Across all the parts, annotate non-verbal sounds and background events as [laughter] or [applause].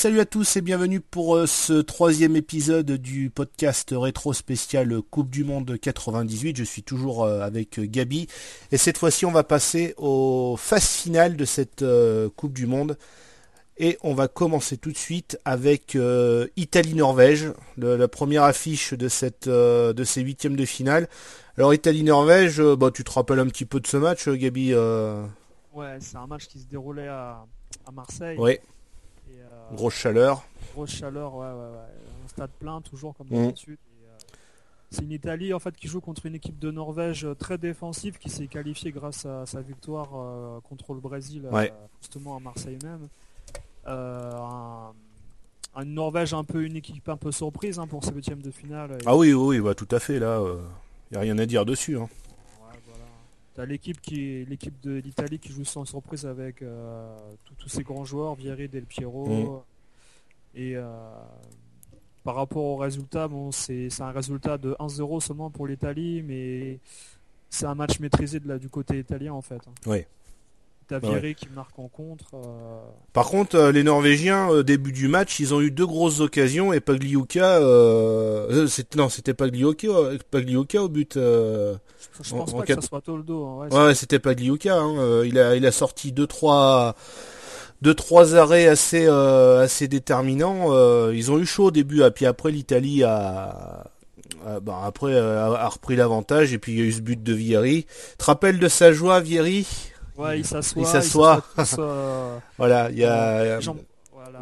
salut à tous et bienvenue pour euh, ce troisième épisode du podcast rétro spécial Coupe du Monde 98. Je suis toujours euh, avec Gabi et cette fois-ci on va passer aux phases finales de cette euh, Coupe du Monde. Et on va commencer tout de suite avec Italie-Norvège, la première affiche de, cette, de ces huitièmes de finale. Alors Italie-Norvège, bah, tu te rappelles un petit peu de ce match, Gabi Ouais, c'est un match qui se déroulait à, à Marseille. Ouais. Grosse chaleur. Grosse chaleur, ouais, ouais, ouais. Un stade plein, toujours comme mmh. d'habitude. Euh, c'est une Italie en fait qui joue contre une équipe de Norvège euh, très défensive qui s'est qualifiée grâce à sa victoire euh, contre le Brésil justement à Marseille même. Un, une Norvège un peu une équipe un peu surprise hein, pour ce huitième de finale. Ah oui oui bah, tout à fait là il n'y a rien à dire dessus. Hein. T'as l'équipe qui l'équipe de l'Italie qui joue sans surprise avec tous ces grands joueurs, Vieri, Del Piero. Et euh, par rapport au résultat, bon, c'est un résultat de 1-0 seulement pour l'Italie, mais c'est un match maîtrisé de la, du côté italien en fait. Oui. T'as Vieri qui marque en contre. Euh. Par contre, euh, les Norvégiens, au début du match, ils ont eu deux grosses occasions et Pagliuca, euh, non, c'était Pagliuca, Pagliuca au but. je, pense pas que ça soit Toldo. Hein, ouais, ouais c'était Pagliuca. Hein, il a, il a sorti deux trois deux trois arrêts assez euh, assez déterminants. Euh, ils ont eu chaud au début, et puis après l'Italie a, bah, après a, repris l'avantage et puis il y a eu ce but de Vieri. Te rappelles de sa joie, Vieri? Ouais, il s'assoit. Il s'assoit. Euh, [laughs] voilà, il y a.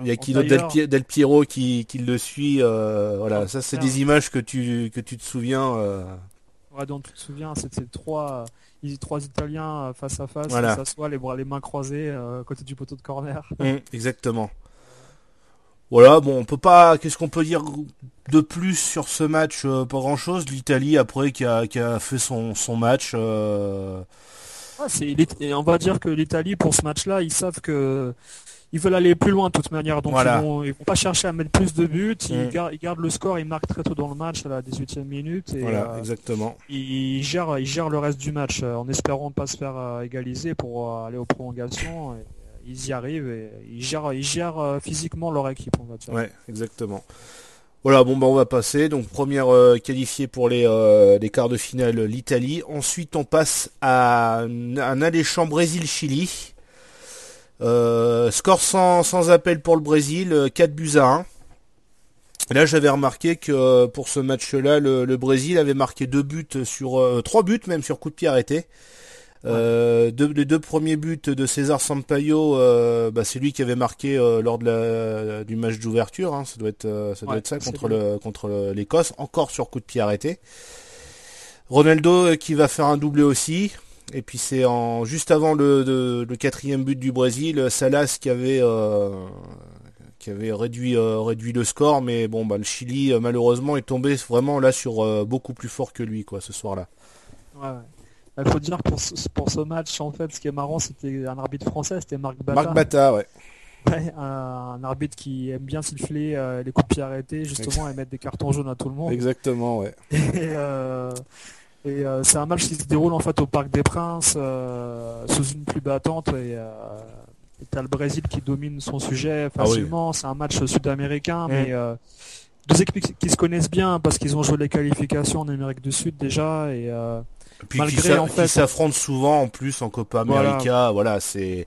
il y a Kilo Del, Del, Piero qui, qui le suit. voilà, ça c'est des images que tu que tu te souviens. Ouais, donc tu te souviens, c'était trois trois Italiens euh, face à face, voilà. s'assoient, les bras, les mains croisées euh, côté du poteau de corner. [laughs] Mmh, exactement. Voilà, bon, on peut pas. Qu'est-ce qu'on peut dire de plus sur ce match euh, Pas grand-chose. L'Italie après qui a, qui a fait son, son match. on va dire que l'Italie pour ce match-là, ils savent que ils veulent aller plus loin de toute manière. Donc ils, vont, vont pas chercher à mettre plus de buts. Ils, mm. gardent, le score, ils marquent très tôt dans le match à la 18e minute. Et, voilà, euh, exactement. Ils, gèrent, ils gèrent le reste du match euh, en espérant pas se faire euh, égaliser pour aller aux prolongations. ils y arrivent et ils gèrent, ils gèrent physiquement leur équipe, on va dire. Ouais, exactement. Voilà, bon bah on va passer. Donc première qualifiée pour les, les, quarts de finale, l'Italie. Ensuite on passe à un alléchant Brésil-Chili. Euh, score sans, appel pour le Brésil, 4 euh, buts à 1. Là, j'avais remarqué que euh, pour ce match-là, le, Brésil avait marqué deux buts sur trois buts même sur coup de pied arrêté. les deux premiers buts de César Sampaio, bah, c'est lui qui avait marqué lors de la, du match d'ouverture. Hein. ça doit être ça doit être ça contre le contre l'Écosse, encore sur coup de pied arrêté. Ronaldo qui va faire un doublé aussi. Et puis c'est en juste avant le, quatrième but du Brésil, Salas qui avait euh, qui avait réduit euh, réduit le score, mais bon bah le Chili euh, malheureusement est tombé vraiment là sur beaucoup plus fort que lui quoi ce soir-là. Ouais, Il bah, faut dire pour ce, pour ce match en fait, ce qui est marrant, c'était un arbitre français, c'était Marc Bata. Marc Bata, ouais. un, arbitre qui aime bien siffler les coups de pied arrêtés justement et mettre des cartons jaunes à tout le monde. Exactement, ouais. Et, et euh, c'est un match qui se déroule en fait au Parc des Princes euh, sous une pluie battante et euh, t'as le Brésil qui domine son sujet ah facilement. C'est un match sud-américain, mm. mais deux équipes qui se connaissent bien parce qu'ils ont joué les qualifications en Amérique du Sud déjà et, puis malgré en fait s'affrontent souvent en plus en Copa América. voilà c'est euh,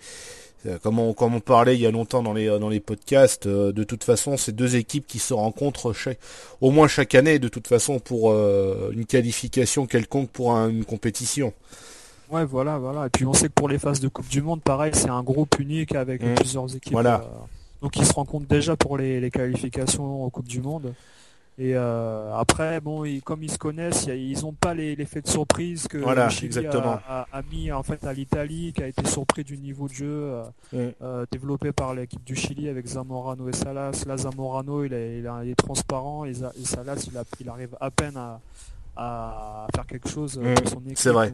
comme on, comme on parlait il y a longtemps dans les, dans les podcasts, euh, de toute façon, c'est deux équipes qui se rencontrent chaque, au moins chaque année, de toute façon, pour euh, une qualification quelconque pour une compétition. Ouais, voilà, voilà. Et puis on sait que pour les phases de Coupe du Monde, pareil, c'est un groupe unique avec mmh. plusieurs équipes. Voilà. donc ils se rencontrent déjà pour les, les qualifications aux Coupe du Monde. Et euh, après, bon, comme ils se connaissent, ils n'ont pas l'effet de surprise que voilà, exactement. A, mis en fait à l'Italie, qui a été surpris du niveau de jeu euh, euh, développé par l'équipe du Chili avec Zamorano et Salas. Là, Zamorano, il, est, il, est transparent et, Salas, il, il, arrive à peine à, faire quelque chose mm. son équipe. C'est vrai.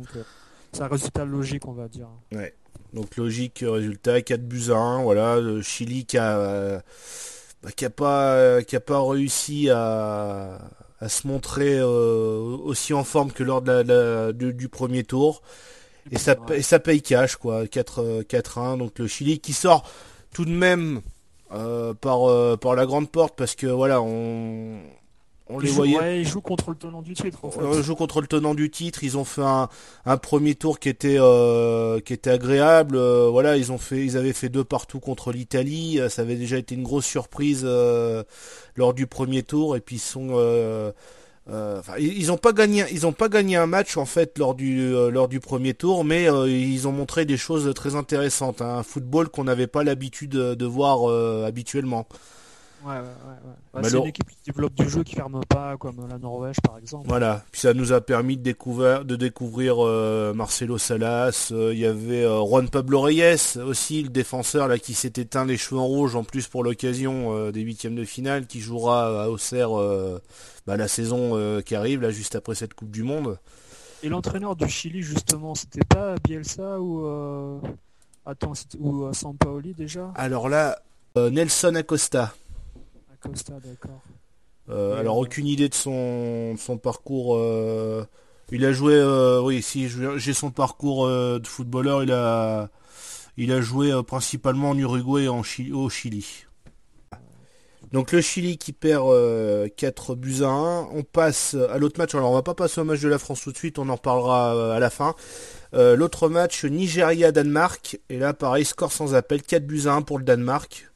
C'est un résultat logique, on va dire. Ouais. Donc logique résultat, 4 buts à 1, voilà, le Chili qui a bah, qui a pas qui a pas réussi à, à se montrer euh, aussi en forme que lors de la, du, premier tour. Et ça, et ça paye cash, quoi. 4-1. Donc le Chili qui sort tout de même par par la grande porte parce que voilà on on les voyait. ils jouent contre le tenant du titre. En joue contre le tenant du titre. Ils ont fait un, premier tour qui était euh, qui était agréable. Euh, voilà, ils ont fait, ils avaient fait deux partout contre l'Italie. Euh, ça avait déjà été une grosse surprise lors du premier tour. Et puis ils sont, ils ont pas gagné, ils ont pas gagné un match en fait lors du lors du premier tour, mais ils ont montré des choses très intéressantes. Hein. un football qu'on n'avait pas l'habitude de voir habituellement. Ouais, ouais, ouais. Bah, c'est une équipe qui développe du jeu qui ferme pas, comme la Norvège par exemple. Voilà, puis ça nous a permis de découvrir, de découvrir euh, Marcelo Salas. Euh, il y avait euh, Juan Pablo Reyes aussi, le défenseur là qui s'est éteint les cheveux en rouge en plus pour l'occasion des huitièmes de finale, qui jouera à Auxerre bah, la saison qui arrive là juste après cette Coupe du Monde. Et l'entraîneur du Chili justement, c'était pas Bielsa ou attends ou Sampaoli déjà? Alors là, Nelson Acosta. Euh, alors aucune idée de son, son parcours. Euh, il a joué, euh, oui, si j'ai son parcours de footballeur, il a, il a joué principalement en Uruguay et en au Chili. Donc le Chili qui perd 4 buts à 1. On passe à l'autre match. Alors on va pas passer au match de la France tout de suite, on en reparlera à la fin. l'autre match, Nigeria-Danemark. Et là pareil, score sans appel, 4 buts à 1 pour le Danemark.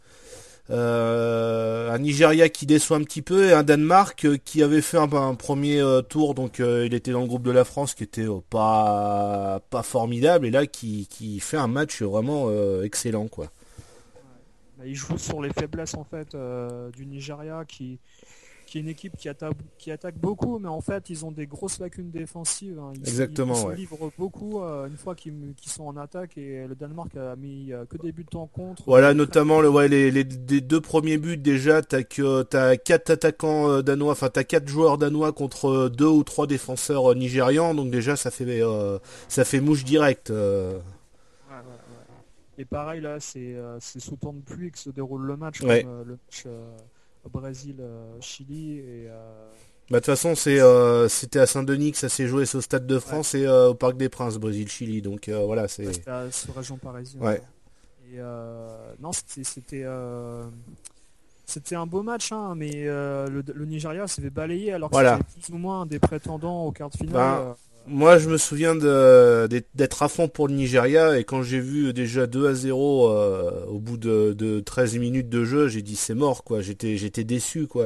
Euh, un Nigeria qui déçoit un petit peu et un Danemark euh, qui avait fait un, premier euh, tour, donc il était dans le groupe de la France qui était pas pas formidable et là qui, fait un match vraiment excellent quoi. Il joue sur les faiblesses en fait du Nigeria qui qui est une équipe qui attaque, qui attaque beaucoup, mais en fait, ils ont des grosses lacunes défensives. Hein. Ils, Exactement. Ils se livrent beaucoup euh, une fois qu'ils sont en attaque et le Danemark a mis euh, que des buts en contre. Voilà, notamment le, ouais, les, deux premiers buts déjà, t'as que t'as quatre attaquants euh, danois, enfin t'as quatre joueurs danois contre deux ou trois défenseurs nigérians, donc déjà ça fait ça fait mouche directe. Et pareil là, c'est sous temps de pluie que se déroule le match. le match Brésil, euh, Chili et euh, bah, de toute façon, c'est euh, c'était à Saint-Denis que ça s'est joué, au Stade de France et au Parc des Princes, Brésil-Chili. Donc voilà, c'est. C'était sur région parisienne. Ouais. Et non, c'était c'était un beau match, hein, mais le, Nigeria s'est fait balayer alors que c'était plus ou moins des prétendants aux quarts de finale. Ben, moi, je me souviens d'être à fond pour le Nigeria et quand j'ai vu déjà 2 à 0 euh, au bout de, 13 minutes de jeu, j'ai dit c'est mort quoi. J'étais j'étais déçu quoi.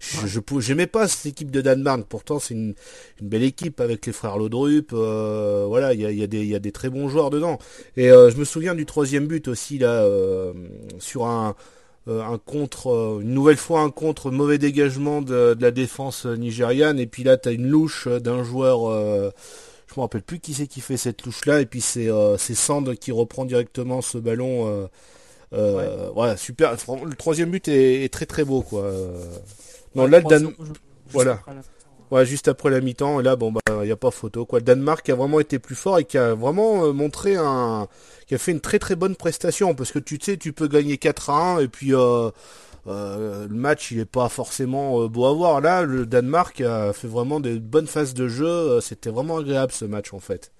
Je, je j'aimais pas cette équipe de Danemark. Pourtant, c'est une, belle équipe avec les frères Lodrup. Euh, voilà, il y a, y, a des, y a des très bons joueurs dedans. Et euh, je me souviens du troisième but aussi là sur un un contre, euh, une nouvelle fois un contre mauvais dégagement de, la défense nigériane. Et puis là tu as une louche d'un joueur je me rappelle plus qui c'est qui fait cette louche là et puis c'est c'est Sand qui reprend directement ce ballon voilà super. Le troisième but est, très très beau quoi. Non là voilà. Ouais, juste après la mi-temps, et là, bon, bah, il n'y a pas photo, quoi. Le Danemark a vraiment été plus fort et qui a vraiment euh, montré un, qui a fait une très très bonne prestation, parce que tu sais, tu peux gagner 4 à 1, et puis, euh, euh, le match, il est pas forcément beau à voir. Là, le Danemark a fait vraiment des bonnes phases de jeu, c'était vraiment agréable ce match, en fait.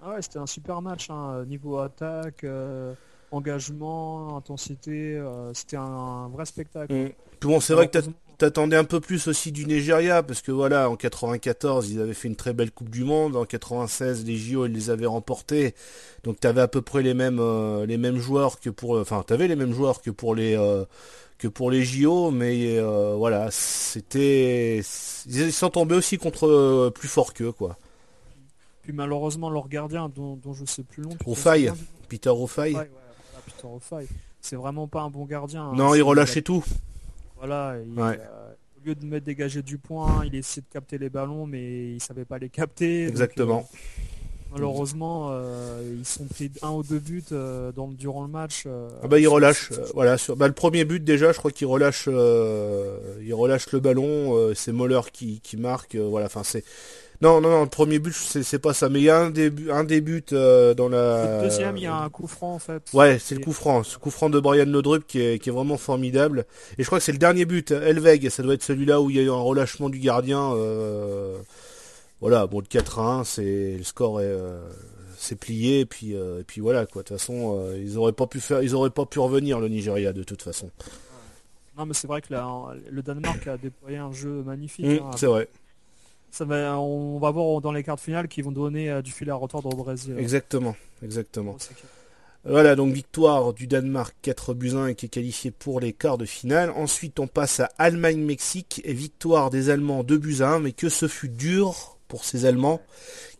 Ah ouais, c'était un super match, hein. niveau attaque, engagement, intensité, c'était un, vrai spectacle. Mm. Bon, c'est vrai que t'attendais un peu plus aussi du Nigeria parce que voilà, en 94, ils avaient fait une très belle Coupe du Monde. En 96, les JO, ils les avaient remportés. Donc t'avais à peu près les mêmes euh, les mêmes joueurs que pour, enfin t'avais les mêmes joueurs que pour les euh, que pour les JO, mais euh, voilà, c'était ils sont tombés aussi contre plus fort qu'eux quoi. Puis malheureusement leur gardien dont, je sais plus long. Peter Rofai. Peter C'est vraiment pas un bon gardien. Hein. Non, il relâchait tout. Voilà, euh, au lieu de mettre dégager du point, il essayait de capter les ballons, mais il savait pas les capter. Exactement. Euh, malheureusement, euh, ils sont pris un ou deux buts dans, durant le match. ah bah il relâche, voilà. Sur, bah, le premier but déjà, je crois qu'il relâche, il relâche le ballon. c'est Moller qui, qui marque. voilà, enfin c'est non, non, non, le premier but, c'est pas ça. Mais il y a un début, un début euh, dans la. Le deuxième, il y a un coup franc en fait. Ouais, c'est le coup franc. Ce coup franc de Brian Lodrup qui est, qui est vraiment formidable. Et je crois que c'est le dernier but. Elveg, ça doit être celui-là où il y a eu un relâchement du gardien. Euh, voilà, bon, le 4 1, c'est le score est. Euh, c'est plié et puis et puis voilà quoi. De toute façon, ils auraient pas pu faire, ils auraient pas pu revenir le Nigeria de toute façon. Non mais c'est vrai que le Danemark a déployé un jeu magnifique. Mmh, hein. c'est vrai. Ça va, on va voir dans les cartes finales qui vont donner du fil à retordre au Brésil. Exactement, exactement. Voilà, donc victoire du Danemark 4 buts 1 et qui est qualifié pour les quarts de finale. Ensuite, on passe à Allemagne-Mexique et victoire des Allemands 2 buts 1, mais que ce fut dur pour ces Allemands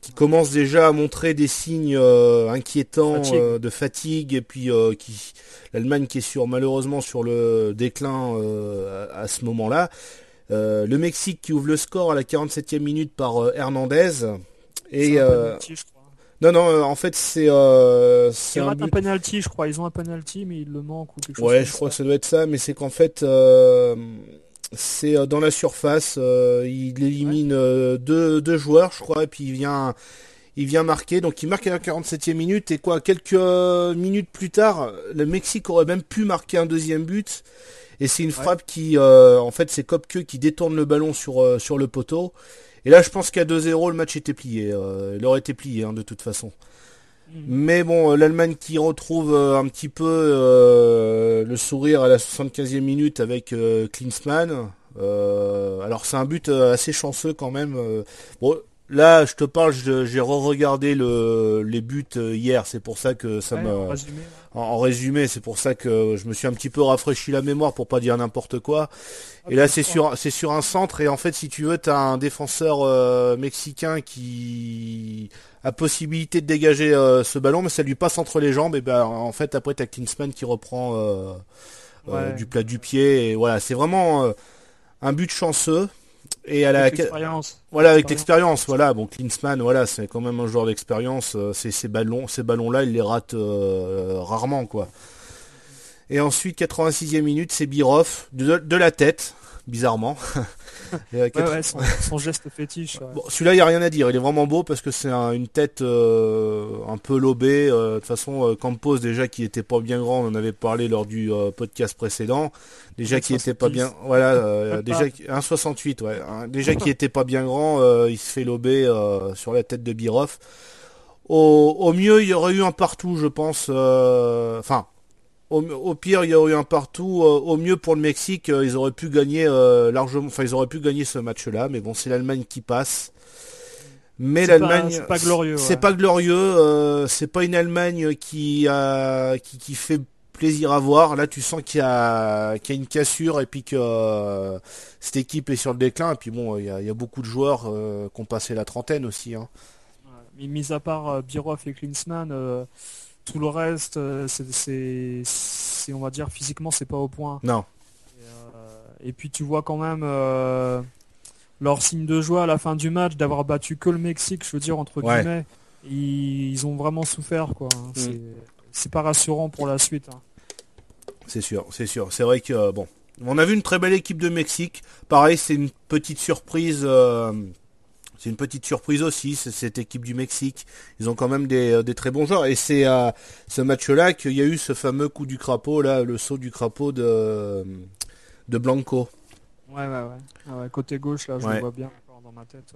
qui commencent déjà à montrer des signes euh, inquiétants euh, de fatigue et puis euh, qui l'Allemagne qui est sur malheureusement sur le déclin à, ce moment-là. Le Mexique qui ouvre le score à la 47e minute par Hernandez et non, non, euh, en fait, c'est. Euh, ils un, un penalty, je crois. Ils ont un penalty, mais il le manque ou quelque chose. Ouais, je crois que ça doit être ça, mais c'est qu'en fait, euh, c'est euh, dans la surface. il élimine deux, deux, joueurs, je crois, et puis il vient, il vient marquer. Donc il marque à la 47e minute, et quoi, quelques minutes plus tard, le Mexique aurait même pu marquer un deuxième but. Et c'est une frappe qui, en fait, c'est Kopke qui détourne le ballon sur, sur le poteau. Et là, je pense qu'à 2-0, le match était plié. Euh, il aurait été plié, hein, de toute façon. Mm. Mais bon, euh, l'Allemagne qui retrouve euh, un petit peu le sourire à la 75e minute avec Klinsmann. alors c'est un but assez chanceux quand même. bon, Là, je te parle, j'ai re-regardé le, les buts euh, hier, c'est pour ça que ça me... En résumé, c'est pour ça que je me suis un petit peu rafraîchi la mémoire pour pas dire n'importe quoi. Ah, et là, c'est sur, c'est sur un centre et en fait, si tu veux, tu as un défenseur euh, mexicain qui a possibilité de dégager euh, ce ballon, mais ça lui passe entre les jambes. Et ben, en fait, après, t'as Klinsmann qui reprend du plat du pied. Et voilà, c'est vraiment un but chanceux. Et à la voilà avec l'expérience, voilà. Bon, Klinsmann, voilà, c'est quand même un joueur d'expérience. Euh, ces ballons, ces ballons-là, il les rate euh, rarement, quoi. Et ensuite, 86e minute, c'est Birov de, la tête, bizarrement. [laughs] son, geste fétiche. celui-là, il n'y a rien à dire. Il est vraiment beau parce que c'est une tête euh, un peu lobée. de toute façon, Campos, déjà, qui était pas bien grand, on en avait parlé lors du podcast précédent. Déjà qui était pas bien, voilà, euh, déjà 1,68, ouais, hein, déjà qui était pas bien grand, euh, il se fait lober euh, sur la tête de Birov. Au, mieux, il y aurait eu un partout, je pense. Enfin, au, pire, il y aurait eu un partout. au mieux pour le Mexique, ils auraient pu gagner largement. Enfin, ils auraient pu gagner ce match-là, mais bon, c'est l'Allemagne qui passe. Mais l'Allemagne, c'est pas glorieux. C'est pas glorieux. c'est pas une Allemagne qui a qui, qui fait plaisir à voir. Là, tu sens qu'il y a, qu'il y a une cassure et puis que euh, cette équipe est sur le déclin. Et puis bon, il y a, beaucoup de joueurs euh, qui ont passé la trentaine aussi. Hein. mis à part euh, Birov et Klinsmann, tout le reste, c'est, on va dire, physiquement, c'est pas au point. Non. Et, puis tu vois quand même leur signe de joie à la fin du match d'avoir battu que le Mexique, je veux dire, entre guillemets. Ils, ont vraiment souffert, quoi. Hein. Mm. C'est pas rassurant pour la suite. Hein. C'est sûr, c'est sûr. C'est vrai que euh, bon, on a vu une très belle équipe de Mexique. Pareil, c'est une petite surprise. Euh, c'est une petite surprise aussi, cette équipe du Mexique. Ils ont quand même des, euh, très bons joueurs. Et c'est à ce match-là qu'il y a eu ce fameux coup du crapaud, là, le saut du crapaud de, de Blanco. Ouais, ouais, ouais. Ah côté gauche, là, je le vois bien ma tête.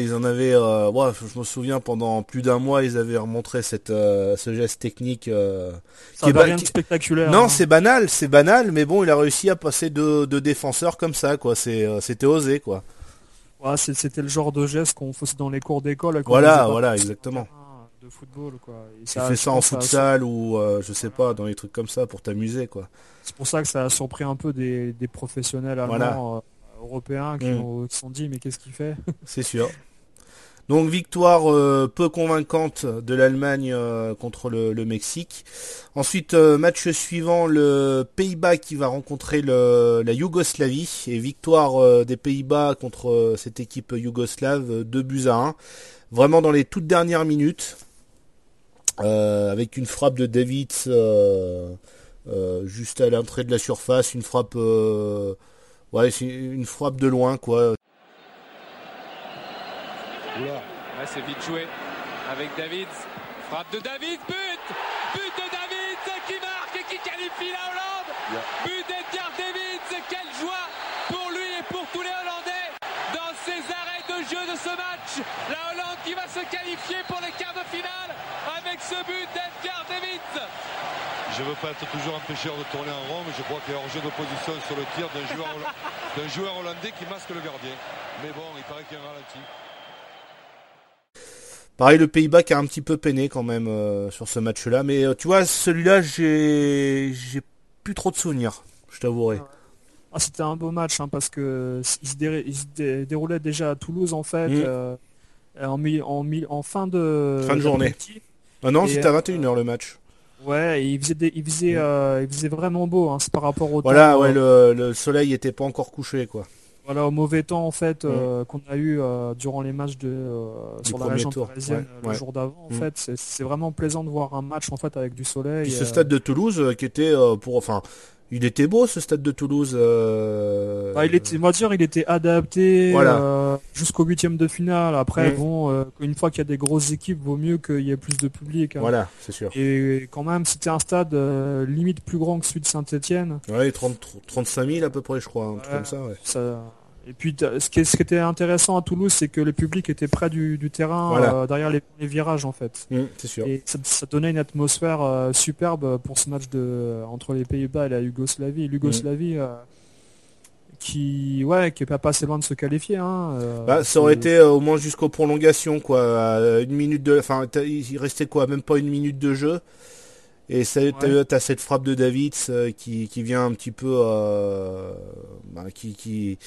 ils en avaient, euh, je me souviens pendant plus d'un mois, ils avaient remontré cette, euh, ce geste technique. Euh, qui est rien de spectaculaire. Non, hein. c'est banal, c'est banal, mais bon, il a réussi à passer de, de défenseurs comme ça, quoi. C'est, c'était osé, quoi. C'était le genre de geste qu'on faisait dans les cours d'école. Voilà, voilà, exactement. De football, quoi. tu fais ça en futsal ou je sais pas, dans les trucs comme ça pour t'amuser, quoi. C'est pour ça que ça a surpris un peu des, des professionnels allemands européens mm. qui, sont dit mais qu'est-ce qu'il fait? C'est sûr. [laughs] Donc victoire euh, peu convaincante de l'Allemagne euh, contre le, Mexique. Ensuite, euh, match suivant, le Pays-Bas qui va rencontrer la Yougoslavie. Et victoire des Pays-Bas contre cette équipe yougoslave, 2 buts à 1. Vraiment dans les toutes dernières minutes. avec une frappe de Davids juste à l'entrée de la surface. Une frappe Ouais, une frappe de loin, quoi. C'est vite joué avec David. Frappe de David, but But de David qui marque et qui qualifie la Hollande But d'Edgar David, quelle joie pour lui et pour tous les Hollandais dans ces arrêts de jeu de ce match. La Hollande qui va se qualifier pour les quarts de finale le but d'Edgar Davids. Je ne veux pas être toujours empêcheur de tourner en rond, mais je crois qu'il y a hors-jeu de position sur le tir d'un joueur, [laughs] joueur, hollandais qui masque le gardien. Mais bon, il paraît qu'il y a un ralenti. Pareil, le Pays-Bas qui a un petit peu peiné quand même euh, sur ce match-là. Mais euh, tu vois, celui-là, j'ai j'ai plus trop de souvenirs, je t'avouerai. Ah, c'était un beau match hein, parce que il se, déroulait déjà à Toulouse en fait, mm. euh, en, en, en, fin de, fin de journée. Ah non, c'était à 21h le match. Ouais, il faisait, il faisait, il faisait vraiment beau hein, par rapport au Voilà, ouais, le, le, soleil était pas encore couché quoi. Voilà, au mauvais temps en fait euh, qu'on a eu euh, durant les matchs de euh, sur la région parisienne le jour d'avant. En mm. fait, c'est vraiment plaisant de voir un match en fait avec du soleil. ce stade de Toulouse qui était pour, enfin, il était beau ce stade de Toulouse. Euh... Bah, il était, on va dire, il était adapté euh, jusqu'au huitième de finale. Après, bon, euh, une fois qu'il y a des grosses équipes, vaut mieux qu'il y ait plus de public. Hein. Voilà, c'est sûr. Et quand même, c'était un stade euh, limite plus grand que celui de Saint-Etienne. Ouais, 30, 35 000 à peu près, je crois, un truc comme ça. ça et puis ce qui, était intéressant à Toulouse, c'est que le public était près du, terrain, euh, derrière les, virages en fait. Mmh, c'est sûr. Et ça, donnait une atmosphère euh, superbe pour ce match de, entre les Pays-Bas et la Yougoslavie. L'Yougoslavie mmh. euh, qui, ouais, qui est pas passé loin de se qualifier. Hein, bah, ça aurait été au moins jusqu'aux prolongations, quoi. une minute de, enfin, il restait quoi, même pas une minute de jeu. Et tu as, cette frappe de Davids qui, vient un petit peu, bah, qui, qui,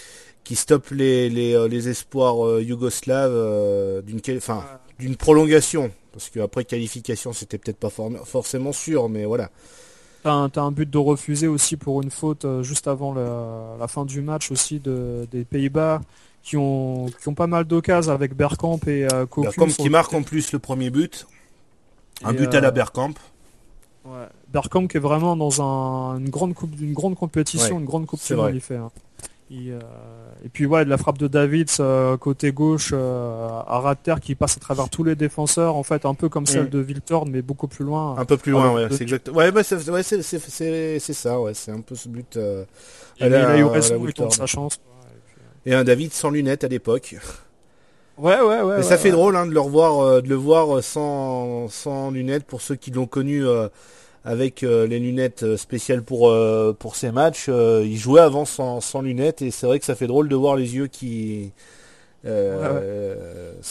qui stoppe les, les, euh, les espoirs euh, yougoslaves euh, d'une enfin d'une prolongation. Parce qu'après qualification c'était peut-être pas forcément sûr mais voilà. T'as un, but de refuser aussi pour une faute juste avant la, fin du match aussi de, des Pays-Bas qui ont, qui ont pas mal d'occasions avec Bergkamp et euh, Bergkamp qui marque en plus le premier but. Un but à la Bergkamp. ouais. Bergkamp qui est vraiment dans un, une grande coupe grande compétition une grande coupe du monde il fait hein. Euh, et, puis ouais, de la frappe de David euh, côté gauche euh, à ras terre qui passe à travers tous les défenseurs, en fait un peu comme celle mm. de Viltorn mais beaucoup plus loin. Un peu plus loin, ouais, c'est exact. Ouais, bah, c'est ouais, ça, ouais, c'est un peu ce but. il a eu raison, il sa chance. et, un David sans lunettes à l'époque. Ouais, ouais, ouais. Mais ça fait drôle hein, de le revoir, de le voir sans, sans lunettes pour ceux qui l'ont connu avec euh, les lunettes euh, spéciales pour euh, pour ces matchs. il jouait avant sans, sans lunettes et c'est vrai que ça fait drôle de voir les yeux qui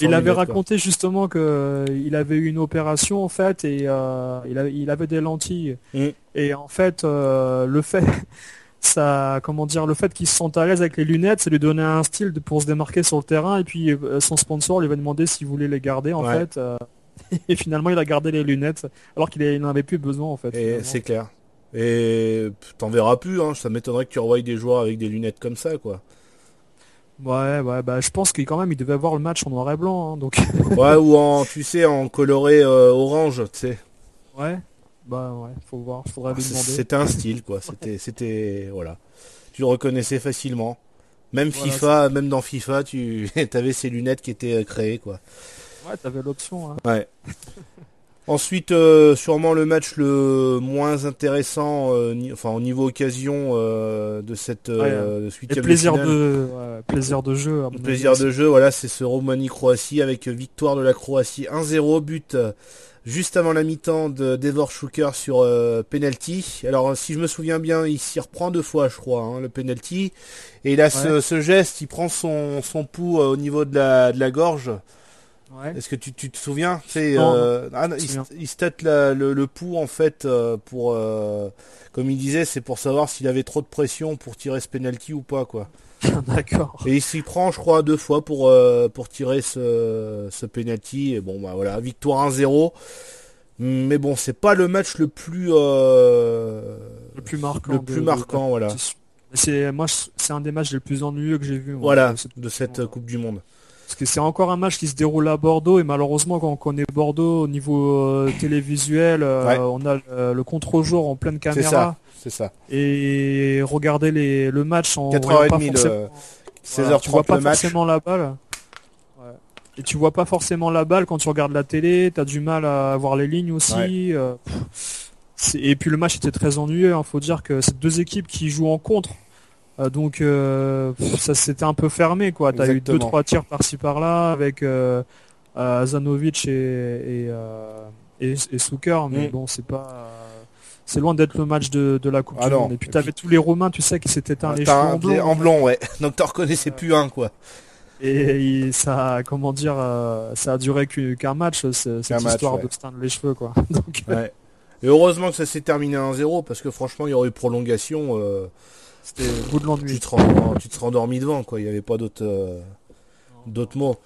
il avait raconté justement que il avait eu une opération en fait et il, il, avait des lentilles mm. et en fait le fait [laughs] ça comment dire le fait qu'il se sente à l'aise avec les lunettes ça lui donnait un style pour se démarquer sur le terrain et puis son sponsor lui avait demandé s'il voulait les garder en fait [laughs] et finalement il a gardé les lunettes alors qu'il n'en avait plus besoin en fait. c'est clair. Et t'en verras plus, hein. ça m'étonnerait que tu revoies des joueurs avec des lunettes comme ça quoi. Ouais, ouais, bah je pense qu'il quand même il devait avoir le match en noir et blanc, hein, donc. [laughs] ouais, ou en, tu sais, en coloré euh, orange, tu sais. Ouais, bah ouais, faut voir, faudrait lui demander. C'était un [laughs] style quoi, c'était, c'était, voilà, tu le reconnaissais facilement. Même FIFA, même dans FIFA, tu avais ces lunettes qui étaient euh, créées quoi. Ouais, t'avais l'option. Hein. Ouais. [laughs] Ensuite, euh, sûrement le match le moins intéressant, euh, enfin au niveau occasion euh, de cette suite plaisir de, plaisir de jeu. Plaisir de jeu, voilà, c'est ce Roumanie-Croatie avec victoire de la Croatie 1-0, but juste avant la mi-temps de Devor Schuker sur penalty. Alors si je me souviens bien, il s'y reprend deux fois, je crois, hein, le penalty. Et il a ce, geste, il prend son, son pouls au niveau de la, de la gorge. Est-ce que tu, te souviens C'est euh, ah, il, stat le, pouls en fait euh, pour euh, comme il disait, c'est pour savoir s'il avait trop de pression pour tirer ce penalty ou pas quoi. [laughs] D'accord. Et il s'y prend, je crois, deux fois pour pour tirer ce ce penalty. Et bon bah voilà, victoire 1-0. Mais bon, c'est pas le match le plus le plus marquant. Le plus marquant, voilà. C'est moi, c'est un des matchs les plus ennuyeux que j'ai vu. Voilà, de cette Coupe du Monde. Parce que c'est encore un match qui se déroule à Bordeaux et malheureusement quand on connaît Bordeaux au niveau euh, télévisuel, euh, on a le, contre-jour en pleine caméra. C'est ça. Et regarder les, le match en 4h30 16h30 tu vois pas forcément la balle. Et tu vois pas forcément la balle quand tu regardes la télé, tu as du mal à voir les lignes aussi. Euh, et puis le match était très ennuyeux, il hein. faut dire que c'est deux équipes qui jouent en contre. Euh, donc euh, ça s'était un peu fermé quoi. T'as eu deux trois tirs par-ci par-là avec euh, Zanovic et, et, et Souker, mais Mm. bon, c'est pas. C'est loin d'être le match de, de la Coupe Ah du. Monde. Et puis t'avais tous les Romains, tu sais, qui s'étaient éteints les cheveux T'as un- en blond. en blond, ouais. [laughs] Donc t'en reconnaissais plus un, quoi. Et ça, comment dire, euh, ça a duré qu'u- qu'un match, ce- cette match, histoire ouais. de se teindre les cheveux, quoi. [laughs] Donc, Ouais. Et heureusement que ça s'est terminé à 1-0 parce que franchement il y aurait eu prolongation. euh, c'était le bout de tu, te rends- tu te serais endormi devant quoi. Il n'y avait pas d'autres euh, d'autres mots.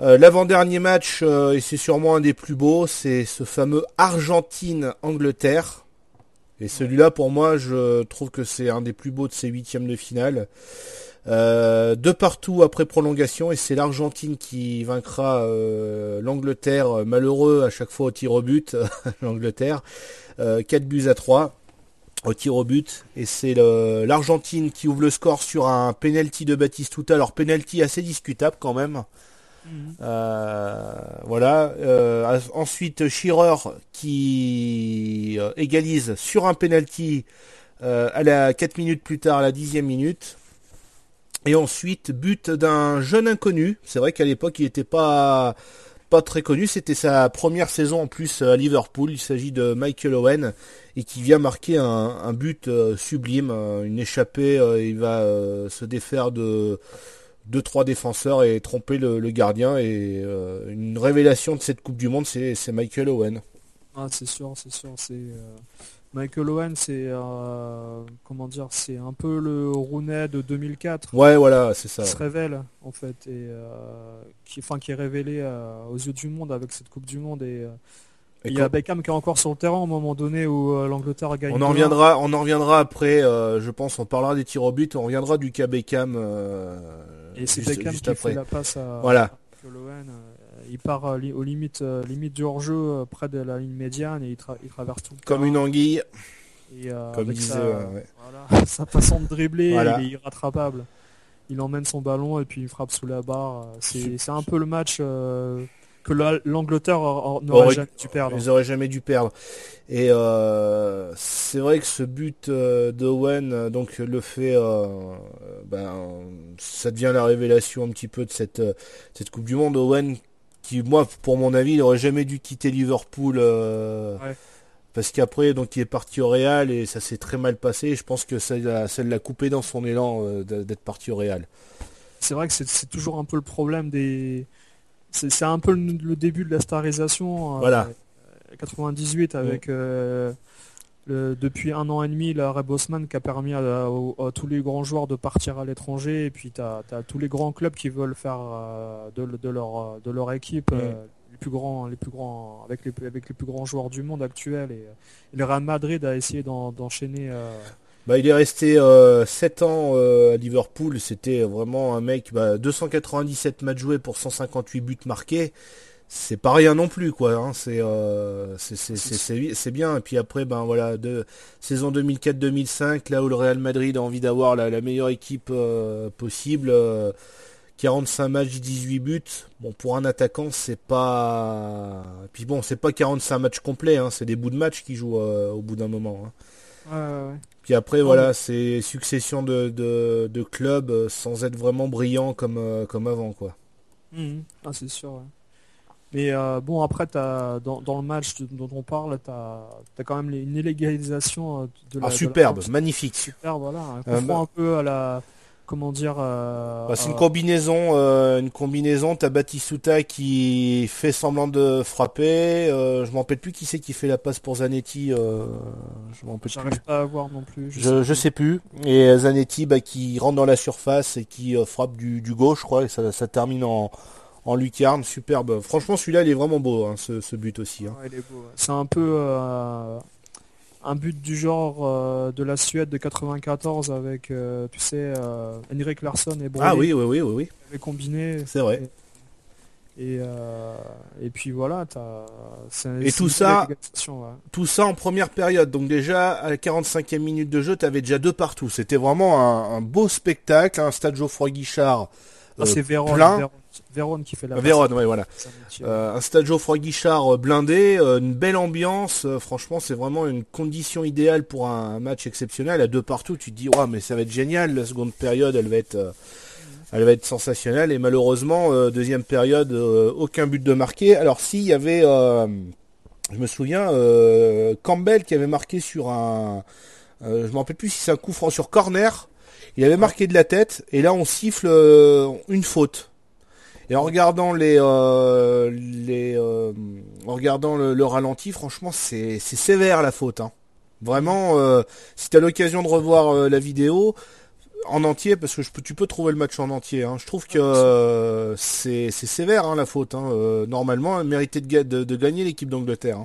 Euh, L'avant-dernier match euh, et c'est sûrement un des plus beaux, c'est ce fameux Argentine-Angleterre. Et celui-là pour moi je trouve que c'est un des plus beaux de ces huitièmes de finale. De partout après prolongation et c'est l'Argentine qui vaincra l'Angleterre malheureux à chaque fois au tir au but [laughs] l'Angleterre euh, 4 buts à 3 au tir au but et c'est l'Argentine qui ouvre le score sur un penalty de Batistuta alors penalty assez discutable quand même Mhm. euh, voilà. Euh, ensuite, Shearer qui euh, égalise sur un penalty euh, à la 4 minutes plus tard, à la 10 minute. Et ensuite, but d'un jeune inconnu. C'est vrai qu'à l'époque, il n'était pas pas très connu. C'était sa première saison en plus à Liverpool. Il s'agit de Michael Owen et qui vient marquer un, but euh, sublime, euh, une échappée. euh, il va se défaire de deux trois défenseurs et tromper le, gardien et une révélation de cette Coupe du Monde c'est Michael Owen. Ah, c'est sûr, c'est sûr. C'est Michael Owen, c'est euh, comment dire, c'est un peu le Rooney de 2004 Ouais voilà c'est ça. qui se révèle en fait et euh, qui, enfin, qui est révélé euh, aux yeux du monde avec cette Coupe du Monde et Et il y a Beckham qui est encore sur le terrain au moment donné où l'Angleterre gagne. on en 2-1. reviendra on en reviendra après je pense on parlera des tirs au but on reviendra du cas Beckham Et c'est Beckham juste qui après. fait la passe à Voilà. Michael Owen. Il part euh, aux limites, euh, limites du hors-jeu euh, près de la ligne médiane et il, tra- il traverse tout le comme terrain. une anguille Et, euh, comme avec il disait, sa, ouais, ouais. voilà, [laughs] sa façon de dribbler, Voilà. il est irrattrapable. Il emmène son ballon et puis il frappe sous la barre. C'est c'est un peu le match euh, que la- l'Angleterre aur- n'aurait Aurait- jamais dû perdre. Ils auraient jamais dû perdre. Et euh, c'est vrai que ce but euh, d'Owen, donc le fait, euh, ben, ça devient la révélation un petit peu de cette, euh, cette Coupe du Monde. Owen, qui moi, pour mon avis, il aurait jamais dû quitter Liverpool. euh, Ouais. Parce qu'après, donc il est parti au Real et ça s'est très mal passé. Et je pense que ça l'a coupé dans son élan euh, d'être parti au Real. C'est vrai que c'est toujours un peu le problème des. C'est un peu le, le début de la starisation. euh, Voilà. euh, 98 avec euh, le- depuis un an et demi l'arrêt Bosman qui a permis à, tous les grands joueurs de partir à l'étranger et puis tu as, tous les grands clubs qui veulent faire euh, de, de leur de leur équipe Mm. euh, les plus grands les plus grands avec les avec les plus grands joueurs du monde actuels et, et le Real Madrid a essayé d'en- d'enchaîner euh, Bah, il est resté euh, 7 ans à Liverpool. C'était vraiment un mec, bah, 297 matchs joués pour 158 buts marqués. C'est pas rien non plus, quoi. Hein. C'est, euh, c'est, bien. Et puis après, ben voilà, de saison 2004-2005, là où le Real Madrid a envie d'avoir la, la meilleure équipe euh, possible. euh, 45 matchs, 18 buts. Bon, pour un attaquant, c'est pas. Puis bon, c'est pas 45 matchs complets. Hein. C'est des bouts de match qui jouent euh, au bout d'un moment. hein. ouais, ouais, ouais. Puis après, voilà, c'est succession de, de, de clubs euh, sans être vraiment brillant comme, euh, comme avant, quoi. Mhm. Ah, c'est sûr. ouais. Mais euh, bon, après, as, dans, dans le match dont on parle, tu as, quand même une illégalisation euh, de la. Ah, de la- superbe, magnifique. Super, voilà. Euh, bah- un peu à la. Comment dire. euh, Bah, c'est une combinaison, une combinaison. T'as Batistuta qui fait semblant de frapper. Je m'en rappelle plus qui c'est qui fait la passe pour Zanetti. Je m'en rappelle. J'arrive pas à voir non plus. Je, je sais plus. Et Zanetti, bah, qui rentre dans la surface et qui frappe du, du gauche, je crois. Et ça, ça termine en, en lucarne. Superbe. Franchement, celui-là, il est vraiment beau, hein, ce, ce but aussi. hein. Ouais, il est beau, ouais. C'est un peu euh, un but du genre euh, de la Suède de 94 avec, euh, tu sais, Henrik Larsson et Brolé Ah oui, oui, oui, oui, oui. avaient combiné. C'est vrai. Et, et puis voilà, t'as. c'est- Et tout ça- ouais. Tout ça en première période. Donc déjà, à la 45e minute de jeu, tu avais déjà deux partout. C'était vraiment un, un beau spectacle. Un stade Geoffroy Guichard. Ah, Véron, plein. Véron, Véron qui fait la. Vérone, ouais, voilà. Euh, un stade Geoffroy Guichard euh, blindé, euh, une belle ambiance. franchement, c'est vraiment une condition idéale pour un, match exceptionnel. À deux partout, tu te dis, ouais, mais ça va être génial. La seconde période, elle va être, elle va être sensationnelle. Et malheureusement, euh, deuxième période, euh, aucun but de marqué. Alors, s'il y avait, euh, je me souviens, Campbell qui avait marqué sur un, je me rappelle plus si c'est un coup franc sur corner, il avait marqué de la tête, et là on siffle une faute. Et en regardant les, les en regardant le, ralenti, franchement c'est sévère la faute. Hein. Vraiment, si tu as l'occasion de revoir la vidéo, en entier parce que je peux, tu peux trouver le match en entier. Hein. Je trouve que euh, c'est sévère hein, la faute. Euh, normalement, elle méritait de, de, gagner l'équipe d'Angleterre.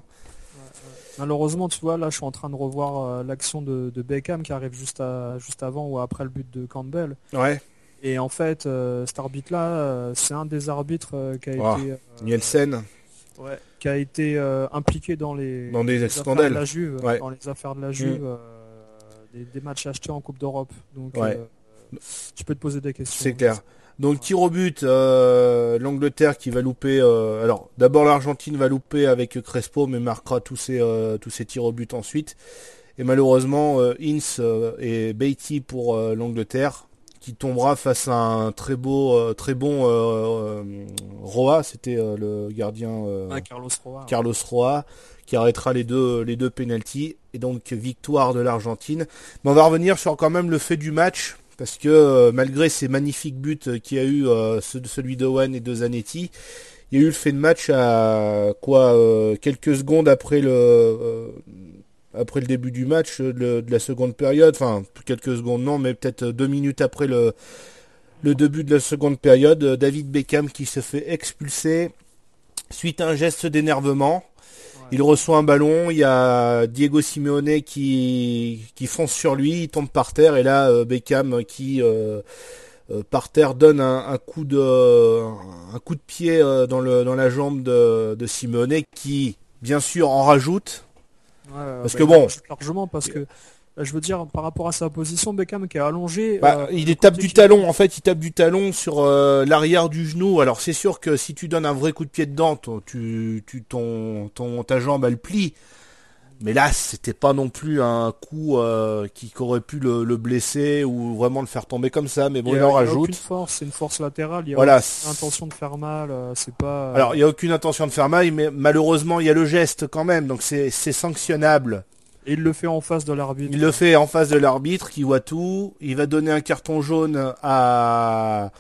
Malheureusement, tu vois, là, je suis en train de revoir euh, l'action de, Beckham qui arrive juste, à, juste avant ou après le but de Campbell. Ouais. Et en fait, cet arbitre-là, c'est un des arbitres qui a été. Nielsen. Ouais, qui a été impliqué dans les, dans des scandales. de la Juve, dans les affaires de la Juve. Mm des, matchs achetés en Coupe d'Europe. Donc euh, tu peux te poser des questions. C'est clair. Donc tir au but, euh, l'Angleterre qui va louper. Euh, alors d'abord l'Argentine va louper avec Crespo, mais marquera tous ses tous ses tirs au but ensuite. Et malheureusement, Ince et Beatty pour l'Angleterre, qui tombera face à un très beau, très bon Roa. C'était le gardien Carlos Roa. Carlos Roa qui arrêtera les deux les deux pénalties et donc victoire de l'Argentine. Mais on va revenir sur quand même le fait du match parce que euh, malgré ces magnifiques buts qu'il y a eu euh, celui de Owen et de Zanetti, il y a eu le fait de match à quoi euh, quelques secondes après le après le début du match de, la seconde période, enfin quelques secondes non, mais peut-être deux minutes après le le début de la seconde période, David Beckham qui se fait expulser suite à un geste d'énervement. Il reçoit un ballon, il y a Diego Simeone qui, qui fonce sur lui, il tombe par terre et là euh, Beckham qui euh, euh, par terre donne un, coup de un coup de pied dans le dans la jambe de, de Simeone qui bien sûr en rajoute. Parce que bon, largement parce que bah, je veux dire, par rapport à sa position, Beckham qui est allongé. Bah, euh, il tape du talon, en fait, il tape du talon sur euh, l'arrière du genou. Alors c'est sûr que si tu donnes un vrai coup de pied dedans, tu, tu, ton, ton, ta jambe elle plie. Mais là, c'était pas non plus un coup euh, qui aurait pu le, blesser ou vraiment le faire tomber comme ça. Mais bon, il, en rajoute. force, c'est une force latérale. Il y a voilà. aucune intention de faire mal. c'est pas. Alors, il y a aucune intention de faire mal, mais malheureusement, il y a le geste quand même, donc c'est sanctionnable. Et il le fait en face de l'arbitre. Il le fait en face de l'arbitre qui voit tout. Il va donner un carton jaune à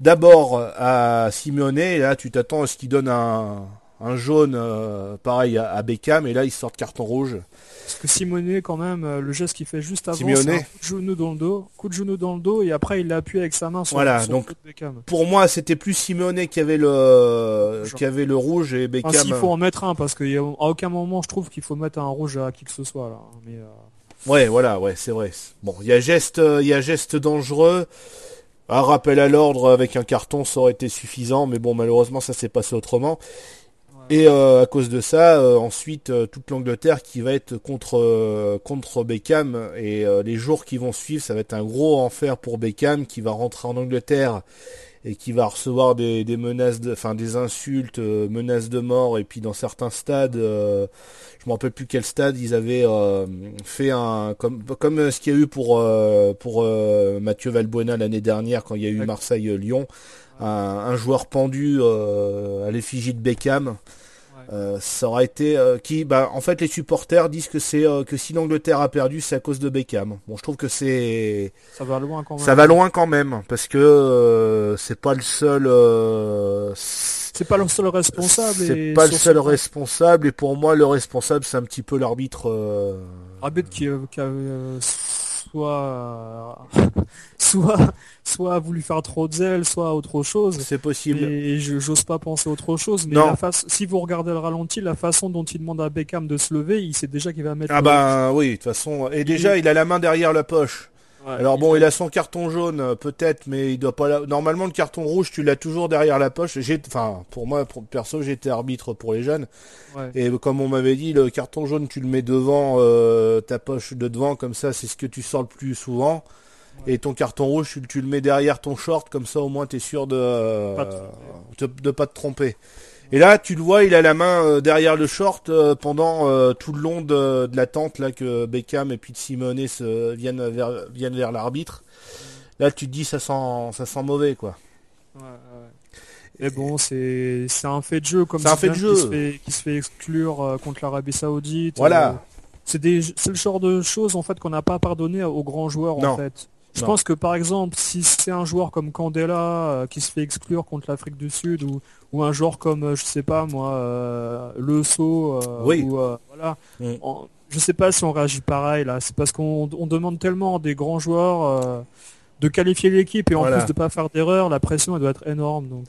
d'abord à Simeone. Et là, tu t'attends à ce qu'il donne un, un jaune euh, pareil à, Beckham. Et là, il sort de carton rouge. Parce que Simone, quand même, euh, le geste qu'il fait juste avant, c'est un coup de genou dans le dos, coup de genou dans le dos, et après il l'a appuyé avec sa main sur, voilà, donc, Pour moi, c'était plus Simone qui avait le qui avait le rouge et Beckham. il faut en mettre un parce qu'à aucun moment je trouve qu'il faut mettre un rouge à qui que ce soit là. Mais, euh, Ouais, voilà, ouais, c'est vrai. Bon, il y a geste, il y a geste dangereux. Un rappel à l'ordre avec un carton, ça aurait été suffisant, mais bon, malheureusement, ça s'est passé autrement. Et euh, à cause de ça, euh, ensuite euh, toute l'Angleterre qui va être contre contre Beckham et les jours qui vont suivre, ça va être un gros enfer pour Beckham qui va rentrer en Angleterre et qui va recevoir des, des menaces, de, enfin des insultes, menaces de mort et puis dans certains stades, je me rappelle plus quel stade ils avaient fait un comme comme ce qu'il y a eu pour pour Mathieu Valbuena l'année dernière quand il y a eu Marseille-Lyon un, joueur pendu euh, à l'effigie de Beckham. Euh, ça aurait été euh, qui bah en fait les supporters disent que c'est que si l'Angleterre a perdu c'est à cause de Beckham. Bon je trouve que c'est ça va loin quand même. Ça va loin quand même parce que c'est pas le seul c'est pas le seul responsable c'est pas le seul responsable et pour moi le responsable c'est un petit peu l'arbitre arbitre qui, qui a [laughs] soit soit soit voulu faire trop de zèle, soit autre chose. C'est possible. Et j'ose pas penser autre chose. Mais la face, si vous regardez le ralenti, la façon dont il demande à Beckham de se lever, il sait déjà qu'il va mettre. Ah bah oui, de toute façon. Et déjà, il a la main derrière la poche. Alors bon, il a son carton jaune euh, peut-être, mais il doit pas. Normalement, le carton rouge, tu l'as toujours derrière la poche. J'ai, enfin, pour moi, pour perso, j'étais arbitre pour les jeunes. Et comme on m'avait dit, le carton jaune, tu le mets devant euh, ta poche de devant, comme ça, c'est ce que tu sors le plus souvent. Et ton carton rouge, tu, le mets derrière ton short, comme ça, au moins, t'es sûr de, de, pas te tromper. Et là, tu le vois, il a la main euh, derrière le short euh, pendant euh, tout le long de, de, la tente là que Beckham et puis Simone se viennent vers viennent vers l'arbitre. Là, tu te dis ça sent ça sent mauvais quoi. Mais bon, c'est c'est un fait de jeu comme C'est un fait de jeu. Qui, se fait, qui se fait exclure euh, contre l'Arabie Saoudite. Voilà. Euh, c'est des c'est le genre de choses en fait qu'on n'a pas pardonné aux grands joueurs Non. en fait. Je Non. pense que par exemple, si c'est un joueur comme Candela euh, qui se fait exclure contre l'Afrique du Sud ou, ou un joueur comme euh, je sais pas moi euh, Le Sceau euh, Oui. ou euh, voilà, Mm. On- je sais pas si on réagit pareil là. C'est parce qu'on on demande tellement des grands joueurs de qualifier l'équipe et en Voilà. plus de pas faire d'erreur, la pression elle doit être énorme donc.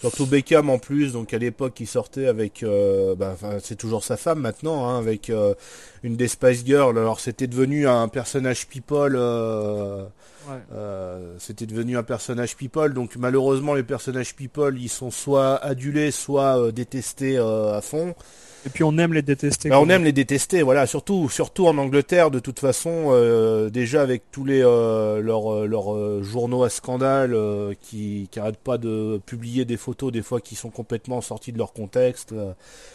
Surtout Beckham en plus, donc à l'époque il sortait avec, euh, bah, c'est toujours sa femme maintenant, hein, avec euh, une des Spice Girls. Alors c'était devenu un personnage people, euh, ouais. c'était devenu un personnage people. Donc malheureusement les personnages people ils sont soit adulés, soit détestés à fond. Et puis on aime les détester. Bah, on aime les détester, voilà, surtout, surtout en Angleterre, de toute façon, euh, déjà avec tous les euh, leurs euh, journaux à scandale euh, qui qui arrêtent pas de publier des photos des fois qui sont complètement sorties de leur contexte.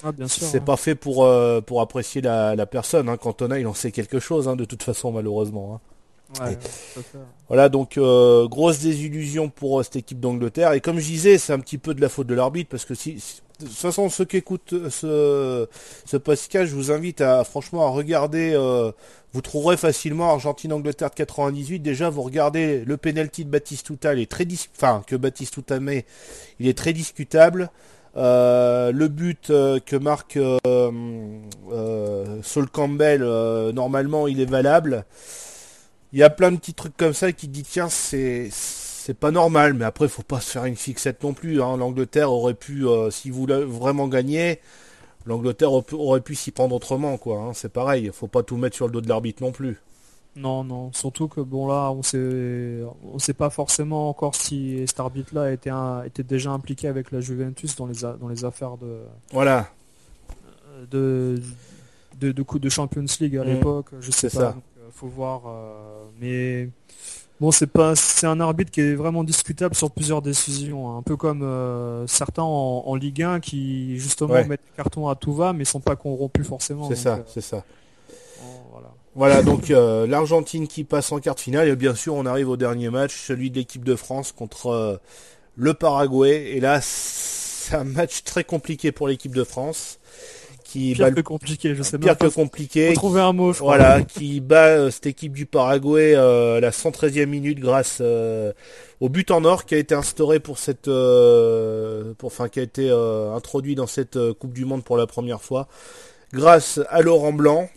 Ah, bien sûr. c'est hein. pas fait pour pour apprécier la, la personne. Hein. Cantona, il en sait quelque chose, hein, de toute façon, malheureusement. hein. Ouais. Voilà, donc euh, grosse désillusion pour euh, cette équipe d'Angleterre. Et comme je disais, c'est un petit peu de la faute de l'arbitre parce que si, si- de toute façon, ceux qui écoutent euh, ce, ce podcast, je vous invite à franchement à regarder. euh, vous trouverez facilement Argentine-Angleterre de 98. Déjà, vous regardez le penalty de Batistuta, il est très dis- enfin que Batistuta met, il est très discutable. Euh, le but euh, que marque euh, euh, Sol Campbell, euh, normalement, il est valable. Il y a plein de petits trucs comme ça qui dit tiens c'est c'est pas normal mais après faut pas se faire une fixette non plus hein. l'Angleterre aurait pu euh, si vous voulez vraiment gagner l'Angleterre aurait pu- s'y prendre autrement quoi hein. c'est pareil faut pas tout mettre sur le dos de l'arbitre non plus Non, non. Surtout que bon là, on sait, on sait pas forcément encore si cet arbitre-là était, un- était déjà impliqué avec la Juventus dans les, a- dans les affaires de, voilà de, de, de coup de Champions League à Mhm. l'époque. Je sais pas. ça. Euh, faut voir. euh, mais bon, c'est pas, c'est un arbitre qui est vraiment discutable sur plusieurs décisions. hein. Un peu comme euh, certains en, en Ligue 1 qui justement Ouais. mettent des cartons à tout va, mais sont pas corrompus forcément. c'est ça euh, c'est ça voilà. voilà donc euh, l'Argentine qui passe en quart de finale et bien sûr on arrive au dernier match celui de l'équipe de France contre le Paraguay et là c'est un match très compliqué pour l'équipe de France qui Pire bat que compliqué, je sais pire même que pas. compliqué trouver un mot, je crois. Voilà, qui bat euh, cette équipe du Paraguay euh, à la 113e minute grâce euh, au but en or qui a été instauré pour cette, euh, pour, enfin qui a été euh, introduit dans cette euh, Coupe du Monde pour la première fois, grâce à Laurent Blanc.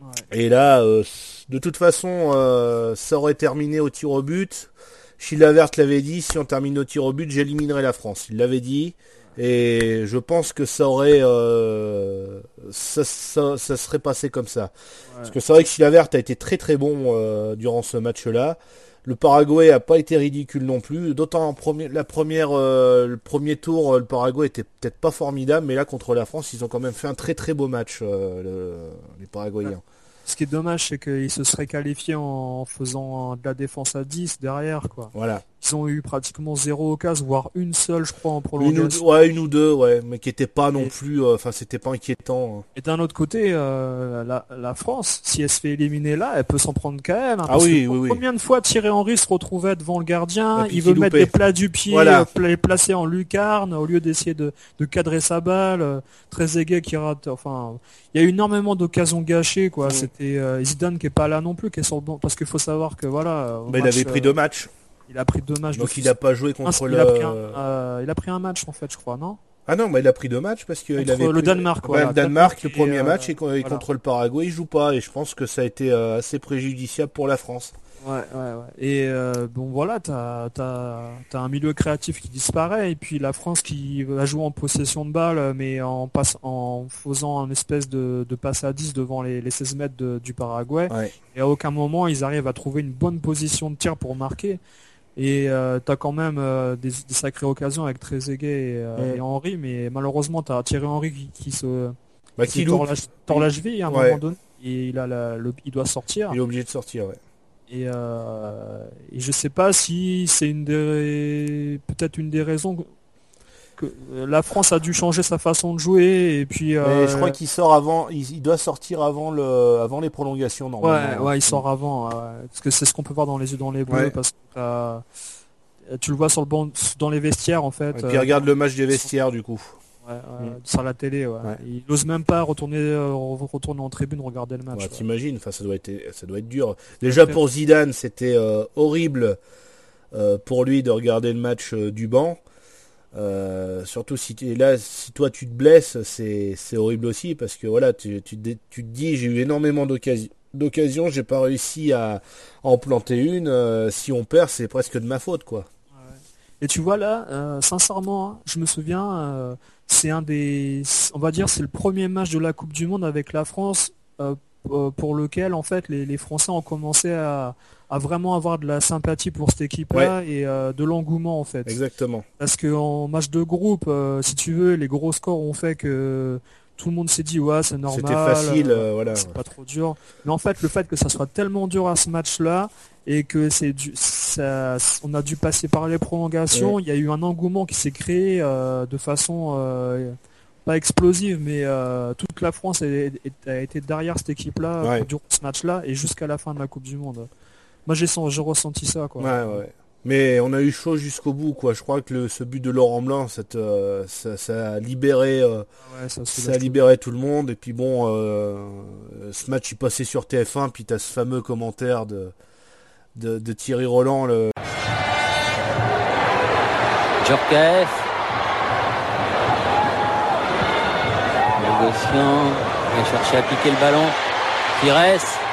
Ouais. Et là, euh, de toute façon, euh, ça aurait terminé au tir au but. Chilavert l'avait dit, si on termine au tir au but, j'éliminerai la France. Il l'avait dit. Et je pense que ça aurait, euh, ça, ça, ça serait passé comme ça. Parce que c'est vrai que Chilavert a été très très bon euh, durant ce match-là. Le Paraguay a pas été ridicule non plus. D'autant en premier, la première, euh, le premier tour, le Paraguay était peut-être pas formidable, mais là contre la France, ils ont quand même fait un très très beau match, le- les Paraguayens. Ce qui est dommage, c'est qu'ils se seraient qualifiés en faisant de la défense à 10 derrière, quoi. Voilà. Ils ont eu pratiquement zéro occasion, voire une seule, je crois, en Une ou, prolongation. ouais, une ou deux, ouais, mais qui était pas non Et- plus, euh, enfin c'était pas inquiétant. hein. Et d'un autre côté, euh, la, la France, si elle se fait éliminer là, elle peut s'en prendre quand même. hein, Ah oui, oui, oui. Combien de fois Thierry Henry se retrouvait devant le gardien, il veut mettre des plats du pied, Voilà. euh, pla- les placer en lucarne, au lieu d'essayer de, de cadrer sa balle. euh, Très aigué qui rate. Enfin, il y a eu énormément d'occasions gâchées, quoi. C'était euh, Zidane qui est pas là non plus, qui est sur le banc, parce qu'il faut savoir que voilà. Bah, il avait pris euh, deux matchs, Il a pris deux matchs. de donc il suite. a pas joué contre il, le. a pris un, euh, il a pris un match en fait, je crois, non? Ah non, bah, il a pris deux matchs parce qu'il avait le Danemark, voilà. le Danemark, le premier euh, match et, voilà. contre le Paraguay, il joue pas et je pense que ça a été euh, assez préjudiciable pour la France. Ouais, ouais, ouais. Et euh, bon, voilà, t'as as, un milieu créatif qui disparaît, et puis la France qui va jouer en possession de balle, mais en, passe, en faisant une espèce de, de passe à 10 devant les, les 16 mètres de- du Paraguay. Ouais. Et à aucun moment, ils arrivent à trouver une bonne position de tir pour marquer. Et euh, t'as quand même euh, des, des sacrées occasions avec Trezeguet et, euh, Ouais. et Henry, mais malheureusement, t'as Thierry Henry qui, qui se Bah, qui qui tord la, tord la cheville à un Ouais. moment donné, et il, a la- le, il doit sortir. il est obligé de sortir. Ouais. Et, euh, et je sais pas si c'est une des peut-être une des raisons que que la France a dû changer sa façon de jouer et puis euh, je crois qu'il sort avant, il, il doit sortir avant le, avant les prolongations ouais normalement. ouais il sort avant ouais, parce que c'est ce qu'on peut voir dans les yeux dans les bleus Ouais. parce que t'as- tu le vois sur le banc, dans les vestiaires en fait. Et puis regarde le match des vestiaires du coup. Mm. sur la télé. Ouais. Il n'ose même pas retourner, retourner en tribune regarder le match. T'imagines, enfin ça doit être, ça doit être dur. Déjà pour Zidane, c'était horrible pour lui de regarder le match du banc. Euh, surtout si tu là, si toi tu te blesses, c'est, horrible aussi parce que voilà, tu, tu, te dis j'ai eu énormément d'occasions, d'occasions, j'ai pas réussi à, en planter une. Euh, si on perd, c'est presque de ma faute quoi. Et tu vois là, euh, sincèrement, hein, je me souviens, c'est un des, on va dire, c'est le premier match de la Coupe du Monde avec la France pour lequel en fait les Français ont commencé à à vraiment avoir de la sympathie pour cette équipe-là et euh, de l'engouement en fait. Exactement. Parce qu'en match de groupe, euh, si tu veux, les gros scores ont fait que tout le monde s'est dit ouais c'est normal. C'était facile, euh, voilà. C'est pas trop dur. Mais en fait, le fait que ça soit tellement dur à ce match-là et que c'est du, ça, on a dû passer par les prolongations, il y a eu un engouement qui s'est créé de façon pas explosive, mais toute la France a, été derrière cette équipe-là durant ce match-là et jusqu'à la fin de la Coupe du Monde. Moi, j'ai ressenti ça, quoi. Ouais, ouais. Mais on a eu chaud jusqu'au bout, quoi. Je crois que le, ce but de Laurent Blanc, euh, ça, ça, a libéré, euh, ah ça, a libéré tout le monde. Et puis bon, euh, ce match il passait sur TF1, puis tu as ce fameux commentaire de, de, Thierry Roland. Le... Djorkaeff. Négociant, vient chercher à piquer le ballon. Pires.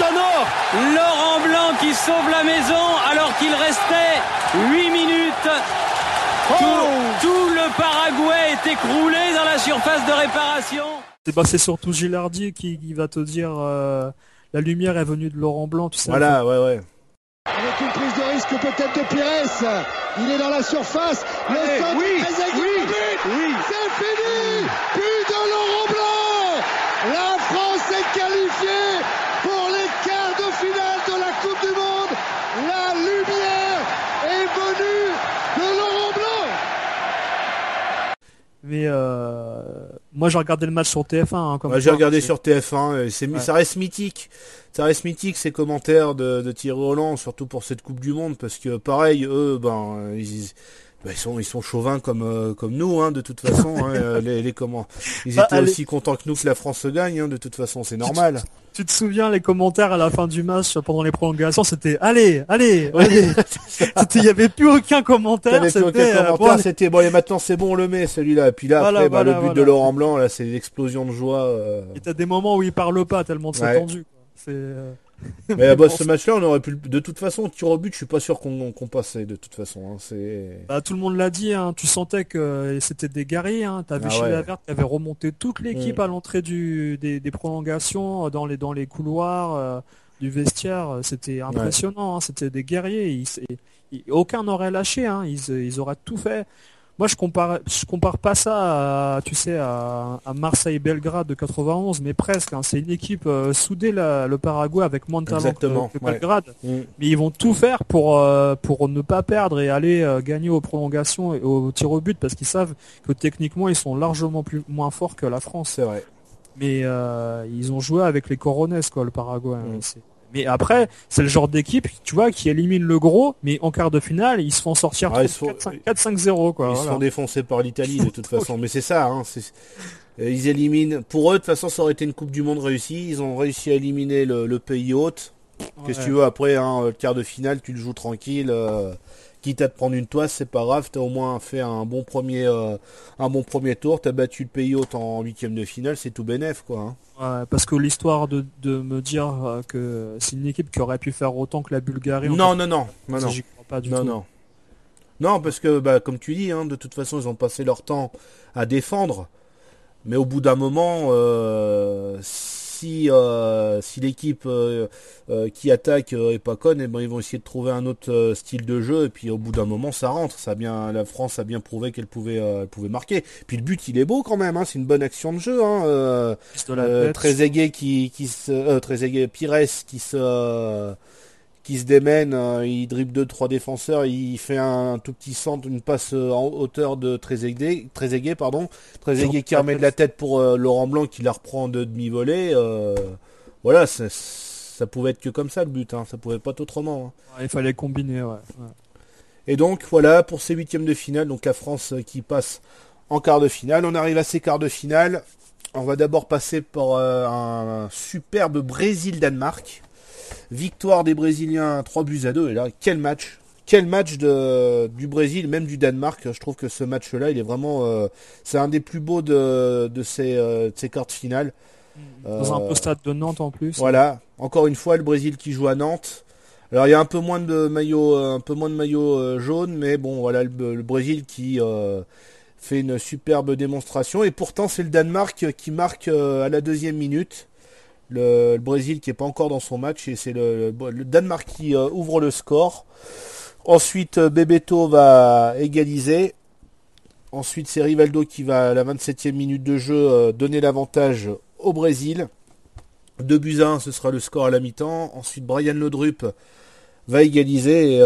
Laurent Blanc qui sauve la maison alors qu'il restait 8 minutes. Tout, le Paraguay est écroulé dans la surface de réparation. C'est surtout Gilardi qui, va te dire euh, la lumière est venue de Laurent Blanc, tu sais. Voilà, ouais, ouais. Avec une prise de risque peut-être de Pires. Il est dans la surface. Le oui, oui, oui. C'est fini. But de Laurent Blanc. La France est qualifiée pour les quarts de finale de la Coupe du Monde. La lumière est venue de Laurent Blanc. Mais euh, moi j'ai regardé le match sur TF1. Hein, j'ai regardé sur TF1. C'est ça reste mythique. Ça reste mythique ces commentaires de, de Thierry Roland, surtout pour cette Coupe du Monde, parce que pareil, eux, ben ils, ils sont ils sont chauvins comme euh, comme nous hein, de toute façon hein, [laughs] les, les comment ils bah, étaient aussi contents que nous que la France se gagne de toute façon c'est normal [laughs] tu, te souviens les commentaires à la fin du match pendant les prolongations c'était allez allez allez. Il y avait plus aucun commentaire c'était euh, bon, c'était bon et maintenant c'est bon on le met celui-là. Et puis là après bah, le but de Laurent Blanc là c'est l'explosion de joie et t'as des moments où il parle pas tellement c'est tendu c'est mais [laughs] bah, ce match-là, on aurait pu. De toute façon, tir au but, je suis pas sûr qu'on passait. De toute façon, hein, c'est. Bah, tout le monde l'a dit. Hein, tu sentais que c'était des guerriers. Hein, T'avais ah ouais. qui avait remonté toute l'équipe mm. à l'entrée du des, prolongations dans les dans les couloirs euh, du vestiaire. C'était impressionnant. Hein, c'était des guerriers. aucun n'aurait lâché. Ils, ils auraient tout fait. Moi, je compare, je compare pas ça, à, tu sais, à, Marseille-Belgrade de 91, mais presque. Hein. C'est une équipe euh, soudée le Paraguay avec moins de talent que, Belgrade, mm. mais ils vont tout faire pour euh, pour ne pas perdre et aller euh, gagner aux prolongations et aux tirs au but parce qu'ils savent que techniquement ils sont largement plus moins forts que la France. C'est vrai. Mais ils ont joué avec les Corones, quoi, le Paraguay. Hein. Mais après, c'est le genre d'équipe, tu vois, qui élimine le gros, mais en quart de finale, ils se font sortir 4-5-0, quoi. Ils se font défoncer par l'Italie, de toute [laughs] façon. Mais c'est ça, hein, euh, ils éliminent. Pour eux, de toute façon, ça aurait été une Coupe du Monde réussie. Ils ont réussi à éliminer le, pays hôte. Qu'est-ce que tu veux après, hein, le quart de finale, tu le joues tranquille. Euh, quitte à te prendre une toise, c'est pas grave, t'as au moins fait un bon premier, euh, un bon premier tour, t'as battu le pays hôte en huitième de finale, c'est tout bénef, quoi. Hein. parce que l'histoire de, me dire euh, que c'est une équipe qui aurait pu faire autant que la Bulgarie. Non, non, non, non, non. pas du non, tout. non. Non, parce que, bah, comme tu dis, hein, de toute façon, ils ont passé leur temps à défendre. Mais au bout d'un moment, euh, si, euh, si l'équipe euh, euh, qui attaque est pas conne, et eh ben ils vont essayer de trouver un autre style de jeu et puis au bout d'un moment ça rentre. Ça bien, la France a bien prouvé qu'elle pouvait, pouvait marquer. Puis le but il est beau quand même, hein, c'est une bonne action de jeu. Hein, très aigué qui, qui se, très aigué Pires qui se qui se démène, euh, il dribble deux trois défenseurs, il fait un, tout petit centre, une passe euh, en hauteur de Trezeguet, Trezeguet pardon, Trezeguet qui remet de la tête pour euh, Laurent Blanc qui la reprend de demi-volée. voilà, ça, pouvait être que comme ça le but, hein, ça pouvait pas être autrement. Hein. il fallait combiner, ouais. Et donc voilà pour ces huitièmes de finale, donc la France qui passe en quart de finale. On arrive à ces quarts de finale. On va d'abord passer par un superbe Brésil-Danemark. Victoire des Brésiliens 3 buts à 2. Et là, quel match quel match de, du Brésil, même du Danemark. Je trouve que ce match-là, il est vraiment, euh, c'est un des plus beaux de, de ces, euh, ces cartes finales. Dans un peu stade de Nantes en plus. Voilà. Encore une fois, le Brésil qui joue à Nantes. Alors il y a un peu moins de maillot, un peu moins de maillot euh, jaune, mais bon, voilà le, Brésil qui fait une superbe démonstration. Et pourtant, c'est le Danemark qui marque à la deuxième minute le, Brésil qui est pas encore dans son match et c'est le, Danemark qui euh, ouvre le score. Ensuite, euh, Bebeto va égaliser. Ensuite, c'est Rivaldo qui va à la 27e minute de jeu euh, donner l'avantage au Brésil. 2 buts à 1, ce sera le score à la mi-temps. Ensuite, Brian Lodrup va égaliser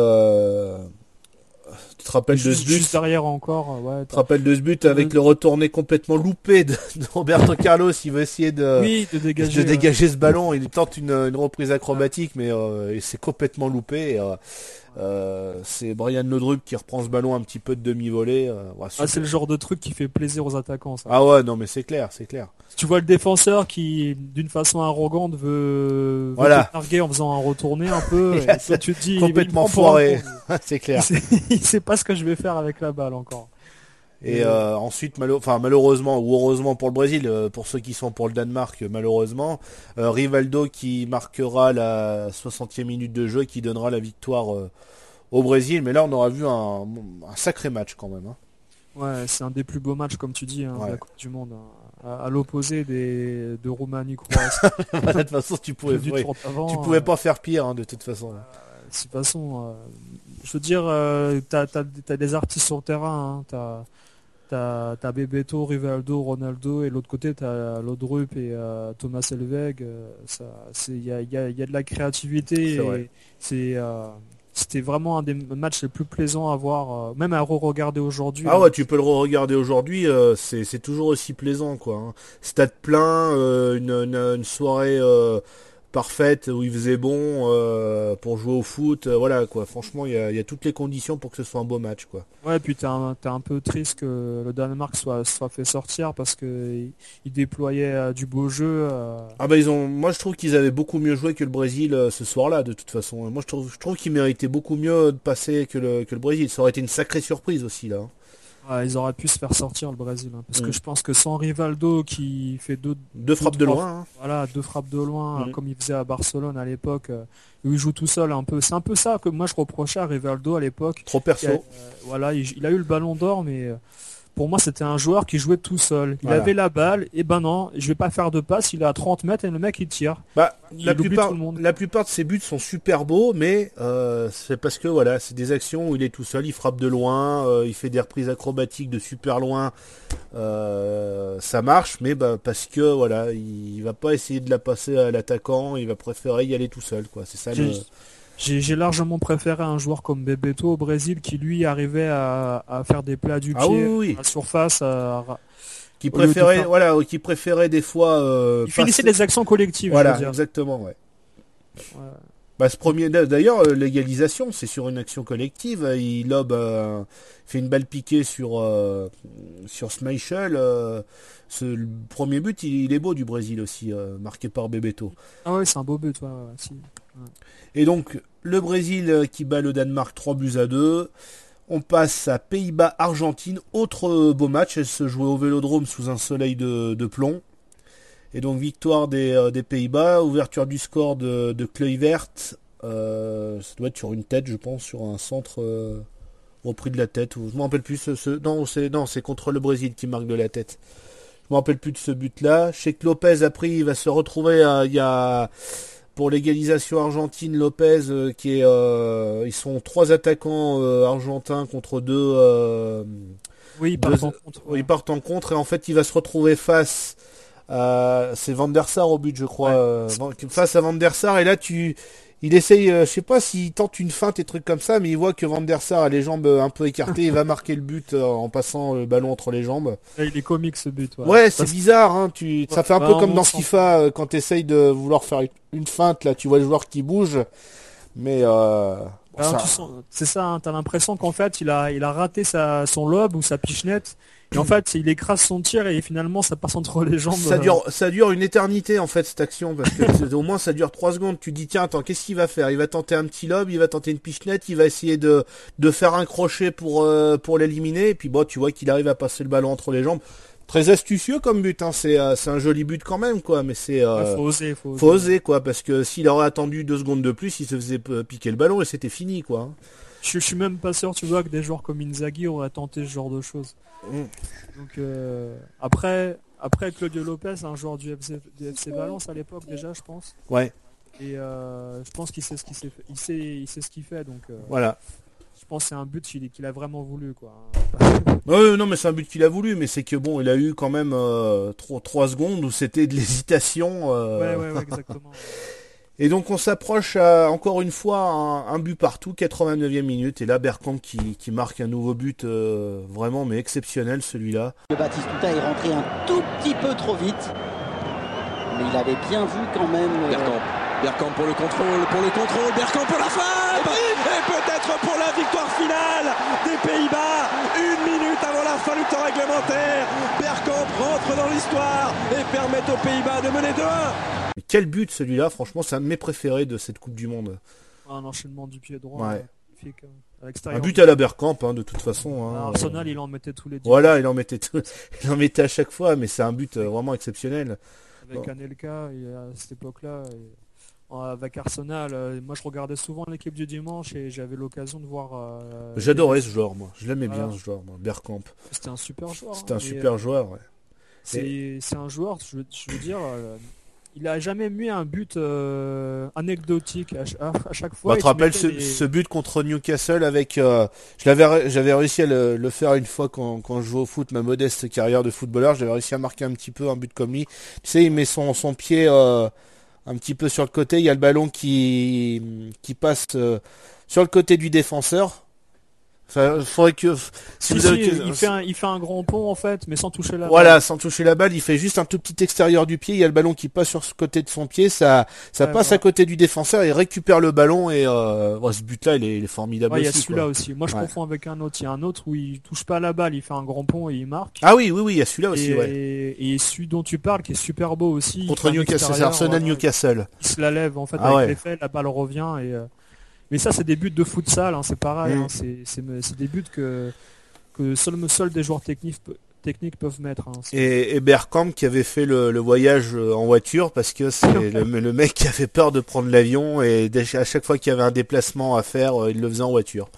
te rappelles de ce but Juste derrière encore, ouais. Te rappelles de ce but avec le retourné complètement loupé de, [laughs] Roberto [laughs] Carlos. Il veut essayer de, de dégager, de dégager ce ballon. Il tente une, une reprise acrobatique, mais euh, il s'est complètement loupé. Euh, euh, c'est Brian Lodrup qui reprend ce ballon un petit peu de demi-volée. Euh, ah, c'est le genre de truc qui fait plaisir aux attaquants. Ça. Ah ouais, non mais c'est clair, c'est clair. Tu vois le défenseur qui, d'une façon arrogante, veut, voilà. te targuer en faisant un retourné un peu. [laughs] et tu te dis complètement foiré. [laughs] c'est clair. Il sait pas ce que je vais faire avec la balle encore. Et euh, ensuite, enfin, malheureusement ou heureusement pour le Brésil, euh, pour ceux qui sont pour le Danemark, malheureusement, euh, Rivaldo qui marquera la 60e minute de jeu et qui donnera la victoire au Brésil. Mais là, on aura vu un, sacré match quand même. Hein. Ouais, c'est un des plus beaux matchs, comme tu dis, hein, de la Coupe du Monde. Hein. À, l'opposé des de Roumanie, Croatie. [laughs] de toute façon, tu pouvais, tu pouvais pas faire pire, de toute façon. De toute façon, je veux dire, t'as as, des artistes sur le terrain. T'as T'as as Bebeto, Rivaldo, Ronaldo et l'autre côté t'as Lodrup et euh, Thomas Elveg. Euh, il y a, y, a, y a, de la créativité. C'est euh, c'était vraiment un des matchs les plus plaisants à voir, même à re-regarder aujourd'hui. Ah ouais, tu peux le re-regarder aujourd'hui, c'est toujours aussi plaisant quoi. Hein. Stade plein, une, une, une, soirée parfaite où il faisait bon euh, pour jouer au foot euh, voilà quoi. Franchement il y a, toutes les conditions pour que ce soit un beau match quoi. Ouais puis t'es un, un peu triste que le Danemark soit, soit fait sortir parce que il, déployait euh, du beau jeu ah bah ils ont moi je trouve qu'ils avaient beaucoup mieux joué que le Brésil ce soir là de toute façon. Moi je trouve je trouve qu'ils méritaient beaucoup mieux de passer que le, que le Brésil. Ça aurait été une sacrée surprise aussi là hein ils auraient pu se faire sortir le Brésil, hein, parce que mm. je pense que sans Rivaldo qui fait deux, deux frappes de loin, hein. voilà, deux frappes de loin, mm. comme il faisait à Barcelone à l'époque, euh, où il joue tout seul un peu. C'est un peu ça que moi je reprochais à Rivaldo à l'époque. Trop perso. Euh, voilà, il, a eu le Ballon d'Or, mais euh, pour moi, c'était un joueur qui jouait tout seul. Il avait la balle, et ben non, je vais pas faire de passe, il est à 30 mètres et le mec il tire. Bah, la, plupart, la plupart de ses buts sont super beaux, mais euh, c'est parce que voilà, c'est des actions où il est tout seul, il frappe de loin, euh, il fait des reprises acrobatiques de super loin, euh, ça marche, mais bah, parce que voilà, il, va pas essayer de la passer à l'attaquant, il va préférer y aller tout seul, quoi. C'est ça le j'ai largement préféré un joueur comme Bebeto au Brésil qui lui arrivait à, faire des plats du ah pied à la surface. qui préférait, voilà, qui préférait des fois. Euh, il finissait des actions collectives. Voilà, exactement, ouais. Bah, ce premier, d'ailleurs, euh, l'égalisation, c'est sur une action collective. Il lobe, euh, fait une balle piquée sur euh, sur Schmeichel. ce le premier but, il, est beau du Brésil aussi, marqué par Bebeto. Ah ouais, c'est un beau but, ouais, Et donc, le Brésil qui bat le Danemark 3 buts à 2. On passe à Pays-Bas-Argentine. Autre beau match. Elle se jouait au Vélodrome sous un soleil de, plomb. Et donc victoire des, euh, des Pays-Bas, ouverture du score de, de verte Euh, ça doit être sur une tête, je pense, sur un centre euh, repris de la tête. Je me rappelle plus. Ce, non, c'est non, c'est contre le Brésil qui marque de la tête. Je me rappelle plus de ce but-là. Je sais que Lopez il va se retrouver. il y a pour l'égalisation argentine, Lopez qui est. ils sont trois attaquants argentins contre deux. oui, ils partent en contre. Ils partent en contre et en fait il va se retrouver face euh, c'est Van der Sar au but, je crois. Euh, face à Van der Sar, et là, tu, il essaye, euh, je sais pas s'il tente une feinte et trucs comme ça, mais il voit que Van der Sar a les jambes euh, un peu écartées, il va marquer le but euh, en passant le ballon entre les jambes. il est comique ce but. Ouais, c'est bizarre, hein, tu, ça fait un peu comme dans FIFA quand tu essayes de vouloir faire une feinte, là, tu vois le joueur qui bouge, mais c'est ça, hein, t'as l'impression qu'en fait il a, il a raté sa, son lobe ou sa pichenette et en fait, il écrase son tir et finalement ça passe entre les jambes. Ça dure, ça dure une éternité en fait cette action parce que au moins ça dure trois secondes. Tu dis tiens attends qu'est-ce qu'il va faire? Il va tenter un petit lob, il va tenter une pichenette, il va essayer de de faire un crochet pour euh, pour l'éliminer et puis bon tu vois qu'il arrive à passer le ballon entre les jambes. Très astucieux comme but, hein. c'est euh, un joli but quand même quoi, mais c'est euh, faut oser, faut oser. faut oser quoi parce que s'il aurait attendu deux secondes de plus, il se faisait piquer le ballon et c'était fini quoi. Je, je, suis même pas sûr, tu vois, que des joueurs comme Inzaghi auraient tenté ce genre de choses. Mm. Donc euh, après, après Claudio Lopez, un joueur du FC, Valence à l'époque déjà, je pense. Ouais. Et euh, je pense qu'il sait ce qu'il sait, il sait, il sait ce qu'il fait, donc. Euh, voilà. Je pense que c'est un but qu'il a vraiment voulu, quoi. [laughs] non, mais c'est un but qu'il a voulu, mais c'est que bon, il a eu quand même 3, secondes où c'était de l'hésitation. Ouais, ouais, ouais, exactement. [laughs] Et donc on s'approche encore une fois un, but partout, 89e minute, et là Bergkamp qui, qui marque un nouveau but euh, vraiment mais exceptionnel celui-là. Le Batistuta est rentré un tout petit peu trop vite, mais il avait bien vu quand même. Euh... Bergkamp. pour le contrôle, pour le contrôle, Bergkamp pour la fin pour la victoire finale des Pays-Bas. Une minute avant la fin du temps réglementaire, Bergkamp rentre dans l'histoire et permet aux Pays-Bas de mener 2-1 quel but celui-là, franchement, c'est un de mes préférés de cette Coupe du Monde. Un enchaînement du pied droit. un but à la Bergkamp, hein, de toute façon. Hein. Arsenal, il en mettait tous les. Voilà, il en mettait [laughs] il en mettait à chaque fois, mais c'est un but euh, vraiment exceptionnel. Avec Anelka, à cette époque-là, avec Arsenal, euh, moi je regardais souvent l'équipe du dimanche et j'avais l'occasion de voir. Euh, J'adorais ce joueur, moi. Je l'aimais bien ce joueur, moi. Bergkamp. C'était un super joueur. C'était un hein, super joueur, ouais. C'est un joueur, je veux, dire, il a jamais mis un but euh, anecdotique à, chaque fois. Tu te rappelles ce, but contre Newcastle avec, euh, je l'avais, j'avais réussi à le, faire une fois quand, quand je jouais au foot, ma modeste carrière de footballeur, j'avais réussi à marquer un petit peu un but comme lui. Tu sais, il met son, son pied euh, un petit peu sur le côté, il y a le ballon qui, passe sur le côté du défenseur faudrait que. il, fait un, il fait un grand pont en fait, mais sans toucher la balle. Voilà, sans toucher la balle, il fait juste un tout petit extérieur du pied. Il y a le ballon qui passe sur ce côté de son pied, ça, ça passe à côté du défenseur, il récupère le ballon et euh, ce but-là, il est, formidable. il y a celui-là aussi. Moi, je confonds avec un autre. Il y a un autre où il touche pas la balle, il fait un grand pont et il marque. Ah oui, oui, oui, il y a celui-là aussi. Et, et celui dont tu parles, qui est super beau aussi. Contre Newcastle, c'est Arsenal Newcastle. Il se la lève en fait ah avec l'effet, la balle revient et. Euh, mais ça, c'est des buts de futsal, hein, c'est pareil. Hein, c'est des buts que, que seuls des joueurs techniques, techniques peuvent mettre. Hein, et, et Bergkamp qui avait fait le, voyage euh, en voiture parce que c'est le, mec qui avait peur de prendre l'avion et à chaque fois qu'il y avait un déplacement à faire, euh, il le faisait en voiture.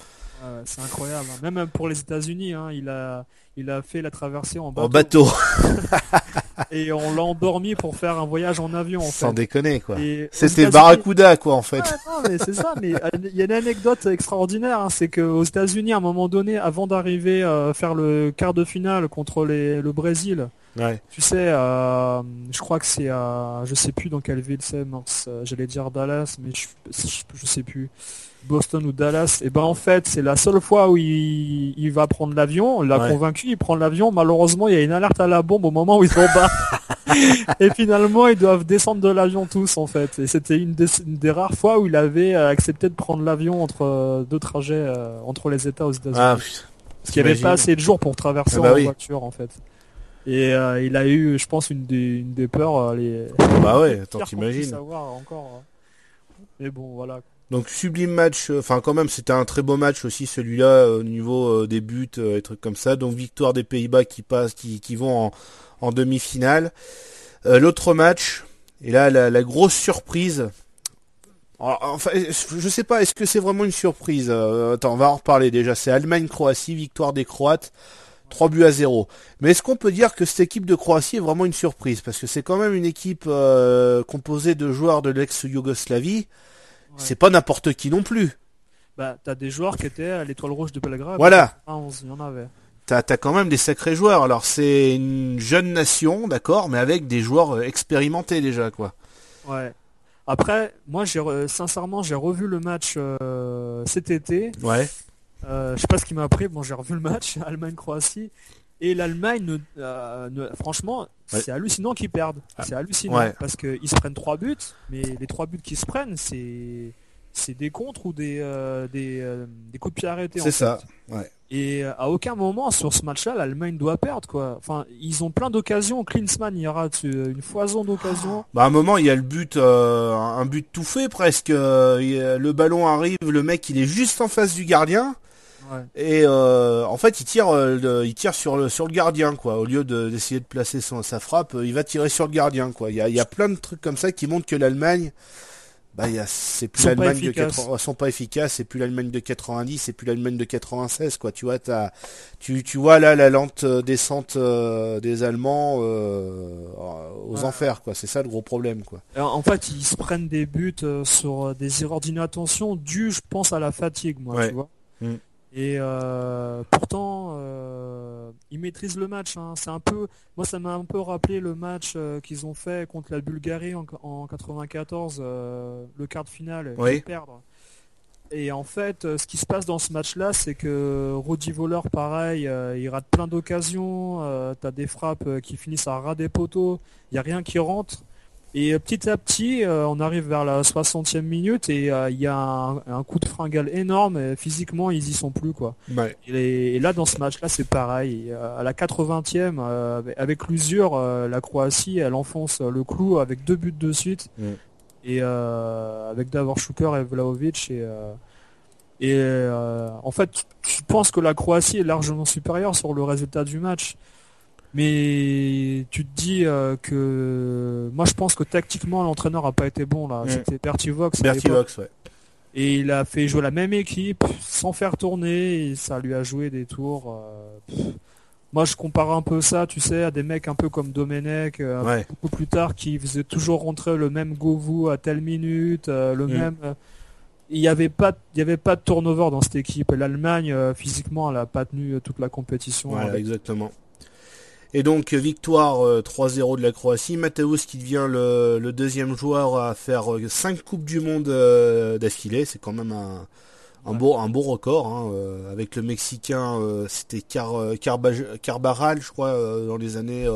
c'est incroyable. Même pour les États-Unis, il a il a fait la traversée en bateau. En bateau. [laughs] et on l'a endormi pour faire un voyage en avion. En Sans déconner quoi. C'était Barracuda quoi en fait. c'est ça. Mais il y a une anecdote extraordinaire, hein, c'est qu'aux États-Unis, à un moment donné, avant d'arriver à faire le quart de finale contre les, le Brésil, tu sais, euh, je crois que c'est à, je sais plus dans quelle ville c'est, euh, j'allais dire Dallas, mais je, je, sais plus. Boston ou Dallas, et ben en fait c'est la seule fois où il, il va prendre l'avion, on l'a convaincu, il prend l'avion, malheureusement il y a une alerte à la bombe au moment où ils sont bas. [laughs] et finalement ils doivent descendre de l'avion tous en fait. Et c'était une, des, rares fois où il avait euh, accepté de prendre l'avion entre deux trajets entre les États aux États-Unis. Ah, Parce qu'il n'y avait pas assez de jours pour traverser ah bah en voiture en fait. Et euh, il a eu, je pense, une des, une des peurs. Euh, les... Bah ouais, attends, t'imagines. encore. Hein. Mais bon, voilà. Donc sublime match, euh, enfin quand même c'était un très beau match aussi celui-là au niveau des buts et trucs comme ça. Donc victoire des Pays-Bas qui passent, qui, vont en, demi-finale. L'autre match, et là la, grosse surprise. enfin, je sais pas, est-ce que c'est vraiment une surprise Attends, on va en reparler déjà. C'est Allemagne-Croatie, victoire des Croates. 3 buts à 0. Mais est-ce qu'on peut dire que cette équipe de Croatie est vraiment une surprise? Parce que c'est quand même une équipe euh, composée de joueurs de l'ex-Yougoslavie. C'est pas n'importe qui non plus. Bah, t'as des joueurs qui étaient à l'étoile rouge de Belgrade. Voilà. Ah, il y en avait. T'as as quand même des sacrés joueurs. Alors c'est une jeune nation, d'accord, mais avec des joueurs euh, expérimentés déjà, quoi. Ouais. Après, moi, j'ai sincèrement, j'ai revu le match cet été. Ouais. je sais pas ce qui m'a appris. Bon, j'ai revu le match [laughs] Allemagne-Croatie. Et l'Allemagne, franchement, c'est hallucinant qu'ils perdent. Ah. C'est hallucinant parce qu'ils se prennent trois buts, mais les trois buts qu'ils se prennent, c'est c'est des contres ou des des, des, coups de pied arrêtés. C'est ça. Ouais. Et à aucun moment sur ce match-là, l'Allemagne doit perdre quoi. Enfin, ils ont plein d'occasions. Klinsmann, il y aura une foison d'occasions. [gasps] Bah à un moment, il y a le but, un but tout fait presque. le ballon arrive, le mec, il est juste en face du gardien. Et euh, en fait, il tire, euh, il tire sur le sur le gardien, quoi. Au lieu d'essayer de, placer son, sa frappe, il va tirer sur le gardien, quoi. Il y a, y a plein de trucs comme ça qui montrent que l'Allemagne, bah, c'est plus l'Allemagne de 80, sont pas efficaces, c'est plus l'Allemagne de 90, c'est plus l'Allemagne de 96, quoi. Tu vois, as, tu, tu vois là la lente euh, descente des Allemands aux enfers, quoi. C'est ça le gros problème, quoi. en fait, ils se prennent des buts sur des erreurs d'inattention dues, je pense, à la fatigue, moi, tu vois. Mm. Et euh, pourtant, euh, ils maîtrisent le match. Hein. C'est un peu, moi, ça m'a un peu rappelé le match euh, qu'ils ont fait contre la Bulgarie en, en 94, le quart de finale, oui. perdre. Et en fait, ce qui se passe dans ce match-là, c'est que Rodi Voleur, pareil, il rate plein d'occasions. T'as des frappes qui finissent à ras des poteaux. Il y a rien qui rentre. Et euh, petit à petit, euh, on arrive vers la 60e minute et euh, il y a un, coup de fringale énorme. physiquement, ils y sont plus quoi. Et, là, dans ce match-là, c'est pareil. à la 80e, avec l'usure, la Croatie, elle enfonce le clou avec deux buts de suite. Mm. Et avec Davor Schuker et Vlaovic et et en fait, je pense que la Croatie est largement supérieure sur le résultat du match. Mais tu te dis euh, que moi je pense que tactiquement l'entraîneur a pas été bon là. Mm. C'était Bertivox. Bertivox, ouais. Et il a fait jouer la même équipe sans faire tourner et ça lui a joué des tours. Euh, moi je compare un peu ça, tu sais, à des mecs un peu comme Domenech, euh, beaucoup plus tard, qui faisaient toujours rentrer le même Govou à telle minute, le mm. même. il n'y avait pas il y avait pas de turnover dans cette équipe l'Allemagne physiquement elle a pas tenu toute la compétition exactement et donc victoire 3-0 euh, de la Croatie. Mateusz qui devient le, deuxième joueur à faire 5 euh, Coupes du Monde euh, d'affilée. C'est quand même un, beau, record. Hein, avec le Mexicain, c'était Car, Carbaral, je crois, dans les années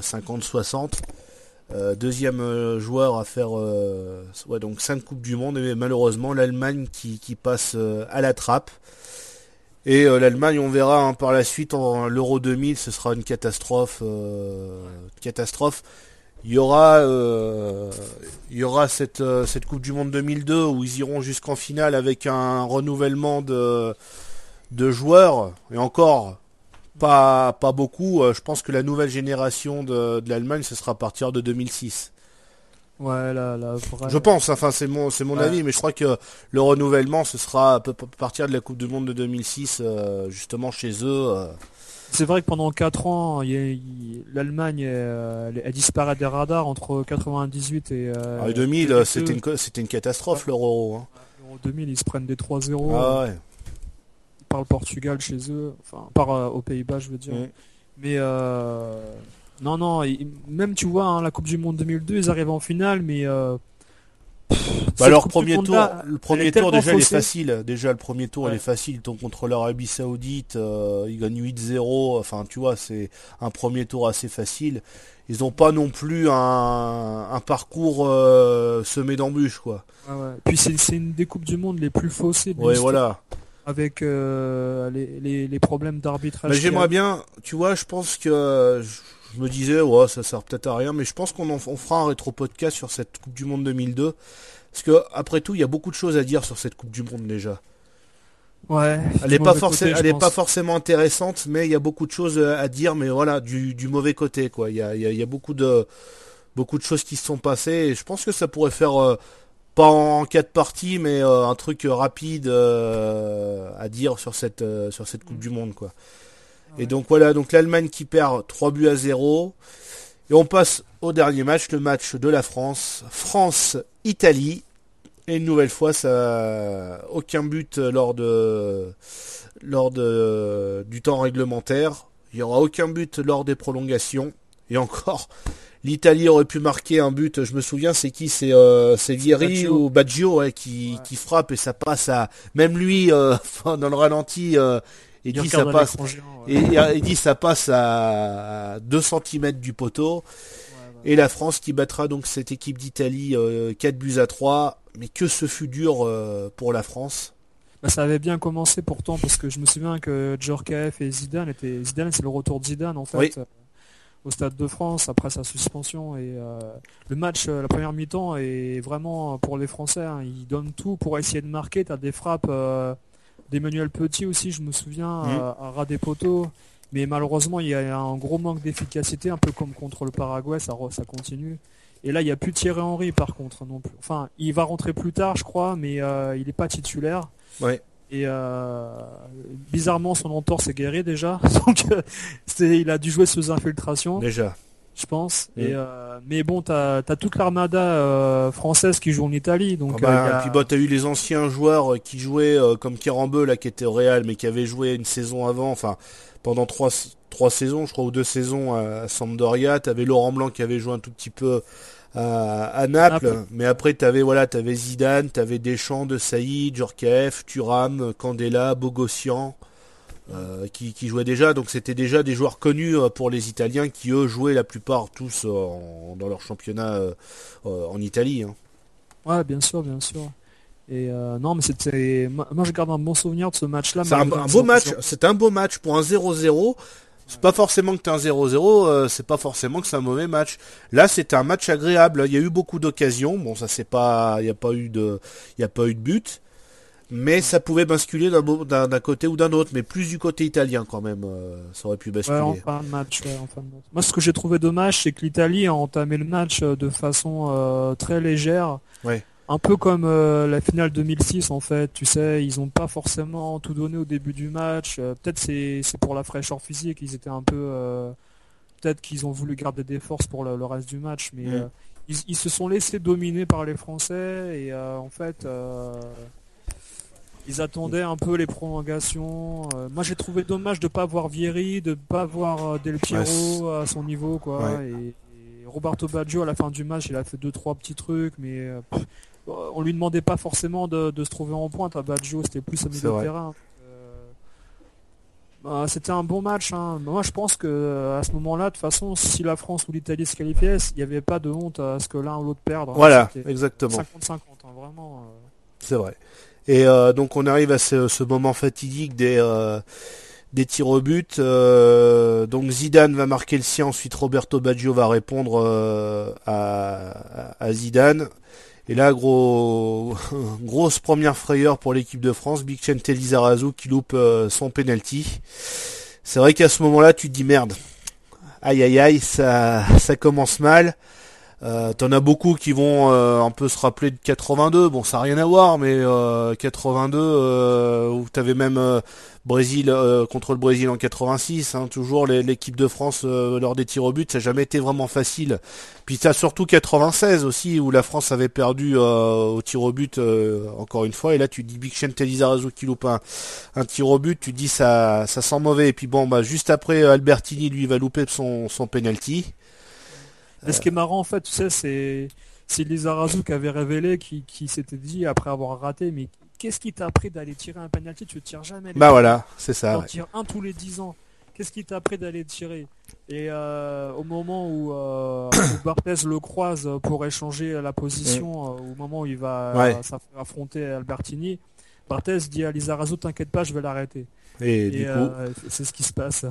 50-60. deuxième joueur à faire donc 5 Coupes du Monde. Et malheureusement, l'Allemagne qui, passe à la trappe. Et euh, l'Allemagne, on verra hein, par la suite en l'Euro 2000, ce sera une catastrophe. Euh, catastrophe. Il y aura, euh, cette, Coupe du Monde 2002 où ils iront jusqu'en finale avec un renouvellement de, joueurs. Et encore, pas, pas beaucoup. Je pense que la nouvelle génération de, de l'Allemagne, ce sera à partir de 2006. Ouais, la, Je pense, enfin c'est mon c'est mon avis, mais je crois que le renouvellement ce sera à partir de la Coupe du Monde de 2006, euh, justement chez eux. Euh. C'est vrai que pendant 4 ans, l'Allemagne euh, elle, disparaît des radars entre 98 et. Ah, 2000, c'était une c'était une catastrophe l'Euro. Hein. En 2000, ils se prennent des 3-0. Ah ouais. Par le Portugal chez eux, enfin par aux Pays-Bas, je veux dire. Mm. Mais non, non, même tu vois, hein, la Coupe du Monde 2002, ils arrivent en finale, mais... Euh, bah alors premier tour, le premier tour déjà il est facile. Déjà le premier tour il est facile. Ton contre l'Arabie Saoudite, euh, ils gagnent 8-0. Enfin tu vois c'est un premier tour assez facile. Ils n'ont pas non plus un, parcours euh, semé d'embûches quoi. Puis c'est une des coupes du monde les plus faussées. Ouais voilà. Avec les, problèmes d'arbitrage. Mais j'aimerais bien, tu vois, je pense que je me disais, ouais, ça sert peut-être à rien, mais je pense qu'on on fera un rétro-podcast sur cette Coupe du Monde 2002. Parce que, après tout, il y a beaucoup de choses à dire sur cette Coupe du Monde déjà. Ouais. Elle n'est pas, forcément intéressante, mais il y a beaucoup de choses à dire, mais voilà, du, mauvais côté, quoi. Il y a, y a, beaucoup de, beaucoup de choses qui se sont passées, et je pense que ça pourrait faire, euh, pas en quatre parties, mais euh, un truc rapide euh, à dire sur cette, sur cette Coupe du Monde, quoi. Et donc voilà, donc l'Allemagne qui perd 3 buts à 0. Et on passe au dernier match, le match de la France. France-Italie. Et une nouvelle fois, ça aucun but lors de lors de, du temps réglementaire. Il n'y aura aucun but lors des prolongations. Et encore, L'Italie aurait pu marquer un but, je me souviens, c'est qui? C'est euh, Vieri ou Baggio ouais, qui, qui frappe et ça passe à... Même lui, euh, [laughs] dans le ralenti, euh, il, dit ça passe, et, il dit ça passe à 2 cm du poteau. Et la France qui battra donc cette équipe d'Italie 4 buts à 3. Mais que ce fut dur pour la France. Bah, ça avait bien commencé pourtant parce que je me souviens que Djorkaeff et Zidane étaient... Zidane c'est le retour de Zidane en fait au Stade de France après sa suspension. Et euh, le match, euh, la première mi-temps, est vraiment pour les Français. Hein. ils donnent tout pour essayer de marquer. Tu as des frappes euh, d'Emmanuel Petit aussi, je me souviens, mmh. à, ras des poteaux. Mais malheureusement, il y a un gros manque d'efficacité, un peu comme contre le Paraguay, ça, ça continue. Et là, il n'y a plus Thierry Henry par contre non plus. Enfin, il va rentrer plus tard, je crois, mais il n'est pas titulaire. Ouais. Et euh, bizarrement, son entorse est guéri déjà. [laughs] Donc, euh, il a dû jouer sous infiltration. Déjà. Je pense. Et, euh, mais bon, tu as, toute l'armada française qui joue en Italie. Donc, ah bah, Puis bah, tu as eu les anciens joueurs qui jouaient, comme Kerambeu, là, qui était au Real, mais qui avait joué une saison avant, enfin, pendant trois, trois saisons, je crois, ou deux saisons à, à Sampdoria. Tu avais Laurent Blanc qui avait joué un tout petit peu à, Naples, mais après t'avais voilà, t'avais Zidane, t'avais Deschamps, De Saïd, Djorkaeff, Thuram, Candela, Bogossian. Euh, qui, qui jouaient déjà, donc c'était déjà des joueurs connus euh, pour les Italiens qui eux jouaient la plupart tous dans leur championnat euh, en Italie. Hein. Ouais, bien sûr, bien sûr. Et non, mais c'était, moi, je garde un bon souvenir de ce match-là. C'est un, beau match. C'était un beau match pour un 0-0. C'est pas forcément que t'es un 0-0, euh, c'est pas forcément que c'est un mauvais match. Là, c'était un match agréable. Il y a eu beaucoup d'occasions. Bon, ça c'est pas, il y a pas eu de, il y a pas eu de but, mais ça pouvait basculer d'un côté ou d'un autre, mais plus du côté italien quand même. Euh, ça aurait pu basculer. en fin de match, Moi, ce que j'ai trouvé dommage, c'est que l'Italie a entamé le match euh, de façon très légère. Ouais un peu comme euh, la finale 2006 en fait, tu sais, ils n'ont pas forcément tout donné au début du match. Euh, peut-être c'est pour la fraîcheur physique, ils étaient un peu, euh, peut-être qu'ils ont voulu garder des forces pour le, reste du match, mais ils, se sont laissés dominer par les Français et en fait, ils attendaient un peu les prolongations. moi, j'ai trouvé dommage de pas voir Vieri, de pas voir Del Piero à son niveau, quoi. Et, Roberto Baggio à la fin du match, il a fait deux trois petits trucs, mais on lui demandait pas forcément de, se trouver en pointe à Baggio, c'était plus au milieu de terrain. Euh, bah, c'était un bon match. Hein. Moi, je pense que euh, à ce moment-là, de toute façon, si la France ou l'Italie se qualifiaient, il n'y avait pas de honte à ce que l'un ou l'autre perde. Hein. Voilà, exactement. 50-50, hein, vraiment. Euh. C'est vrai. Et donc, on arrive à ce, moment fatidique des des tirs au but. donc Zidane va marquer le sien, ensuite Roberto Baggio va répondre à, Zidane. Et là, gros, [laughs] grosse première frayeur pour l'équipe de France. Big Chen Lizarazu qui loupe euh, son penalty. C'est vrai qu'à ce moment-là, tu te dis merde. Aïe aïe aïe, ça, ça commence mal. Euh, T'en as beaucoup qui vont euh, un peu se rappeler de 82. Bon, ça n'a rien à voir, mais 82 euh, où t'avais même Brésil contre le Brésil en 86, hein, toujours l'équipe de France lors des tirs au but, ça n'a jamais été vraiment facile. Puis ça surtout 96 aussi où la France avait perdu au tir au but encore une fois. Et là tu dis Big Chen Telizarazu qui loupe un, un, tir au but, tu dis ça ça sent mauvais. Et puis bon bah juste après Albertini lui va louper son son penalty. Ce qui est marrant en fait, tu sais, c'est c'est Lizarazu qui avait révélé, qui, qui s'était dit après avoir raté, mais qu'est-ce qui t'a appris d'aller tirer un penalty? Tu ne tires jamais. bah voilà, c'est ça. Tu tires un tous les 10 ans. Qu'est-ce qui t'a appris d'aller tirer? Et euh, au moment où, euh, [coughs] Barthez le croise pour échanger la position, mm. euh, au moment où il va affronter Albertini, Barthez dit à Lizarazu T'inquiète pas, je vais l'arrêter. Et, du coup, c'est ce qui se passe.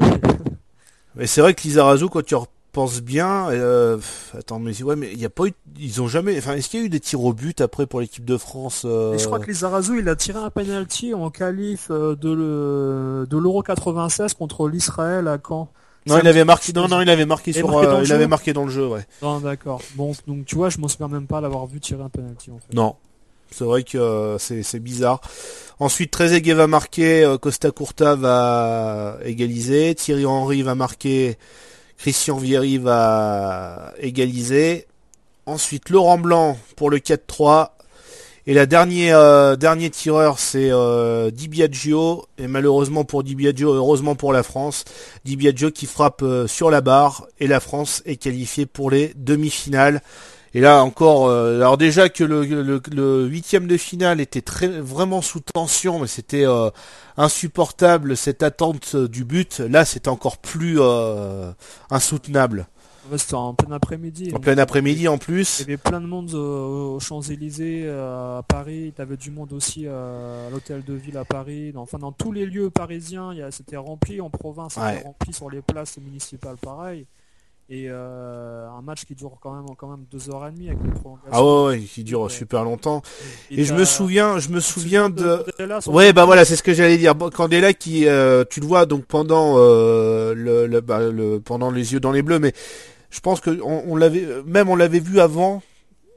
Mais c'est vrai que Lizarazu, quand tu pense bien. Euh, attends, mais ouais, mais il y a pas eu, ils ont jamais. Enfin, est-ce qu'il y a eu des tirs au but après pour l'équipe de France euh... je crois que Lizarazu, il a tiré un penalty en qualif euh, de le de l'Euro 96 contre l'Israël à Caen. Non, il avait marqué. Non, non, il avait marqué sur. Euh, il avait marqué dans le jeu, ouais. Non, d'accord. Bon, donc tu vois, je m'en souviens même pas d'avoir vu tirer un penalty. En fait. Non, c'est vrai que c'est c'est bizarre. Ensuite, Trezeguet va marquer, Costa Curta va égaliser, Thierry Henry va marquer Christian Vieri va égaliser. Ensuite, Laurent Blanc pour le 4-3. Et la dernière dernier tireur c'est Di Biagio et malheureusement pour Di Biagio, heureusement pour la France, Di Biagio qui frappe sur la barre et la France est qualifiée pour les demi-finales. Et là encore, euh, alors déjà que le, huitième de finale était très vraiment sous tension, mais c'était euh, insupportable cette attente du but. Là, c'est encore plus euh, insoutenable. c'était en plein après-midi. En plein après-midi en plus. Il y avait plein de monde aux Champs-Élysées, à Paris. Tu avais du monde aussi à l'hôtel de ville à Paris. Enfin, dans tous les lieux parisiens, c'était rempli. En province, c'était rempli sur les places municipales, pareil et euh, un match qui dure quand même quand même deux heures et demie avec une prolongation. Ah ouais, qui dure super longtemps. Et, je me souviens, je me souviens de, ouais bah voilà, c'est ce que j'allais dire. Candela qui, euh, tu le vois donc pendant euh, le, bah, le, pendant les yeux dans les bleus, mais je pense que on l'avait même on l'avait vu avant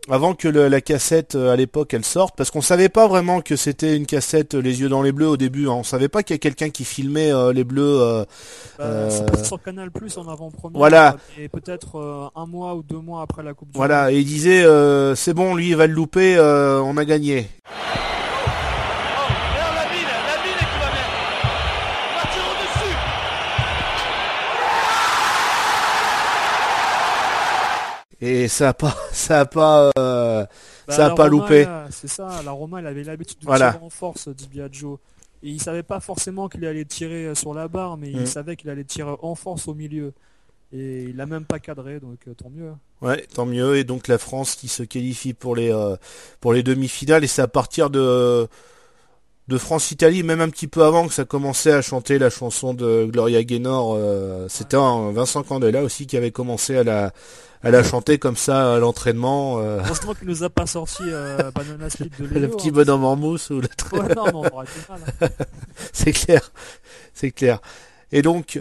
avant que la cassette euh, à l'époque elle sorte, parce qu'on savait pas vraiment que c'était une cassette euh, les yeux dans les bleus au début. Hein. On savait pas qu'il y a quelqu'un qui filmait euh, les bleus. Bah, c'est sur Canal Plus en avant-première. Voilà. Et peut-être un mois ou deux mois après la Coupe du Voilà. Et il disait c'est bon, lui il va le louper, on a gagné. Et ça a pas [laughs] ça a pas euh, bah, ça a pas loupé. c'est ça la Roma elle avait l'habitude de tirer en force Di Biagio. Et il savait pas forcément qu'il allait tirer euh, sur la barre mais il mm. savait qu'il allait tirer en force au milieu. Et il a même pas cadré donc euh, tant mieux ouais tant mieux. Et donc la France qui se qualifie pour les pour les demi-finales et c'est à partir de de France-Italie, même un petit peu avant que ça commençait à chanter la chanson de Gloria Gaynor, c'était Vincent Candela aussi qui avait commencé à la, elle a chanté comme ça à l'entraînement. Euh... Heureusement qu'il nous a pas sorti euh, Banana Split de Léo, Le petit hein, bonhomme en mousse ou le [laughs] hein. [laughs] c'est clair, c'est clair. Et donc,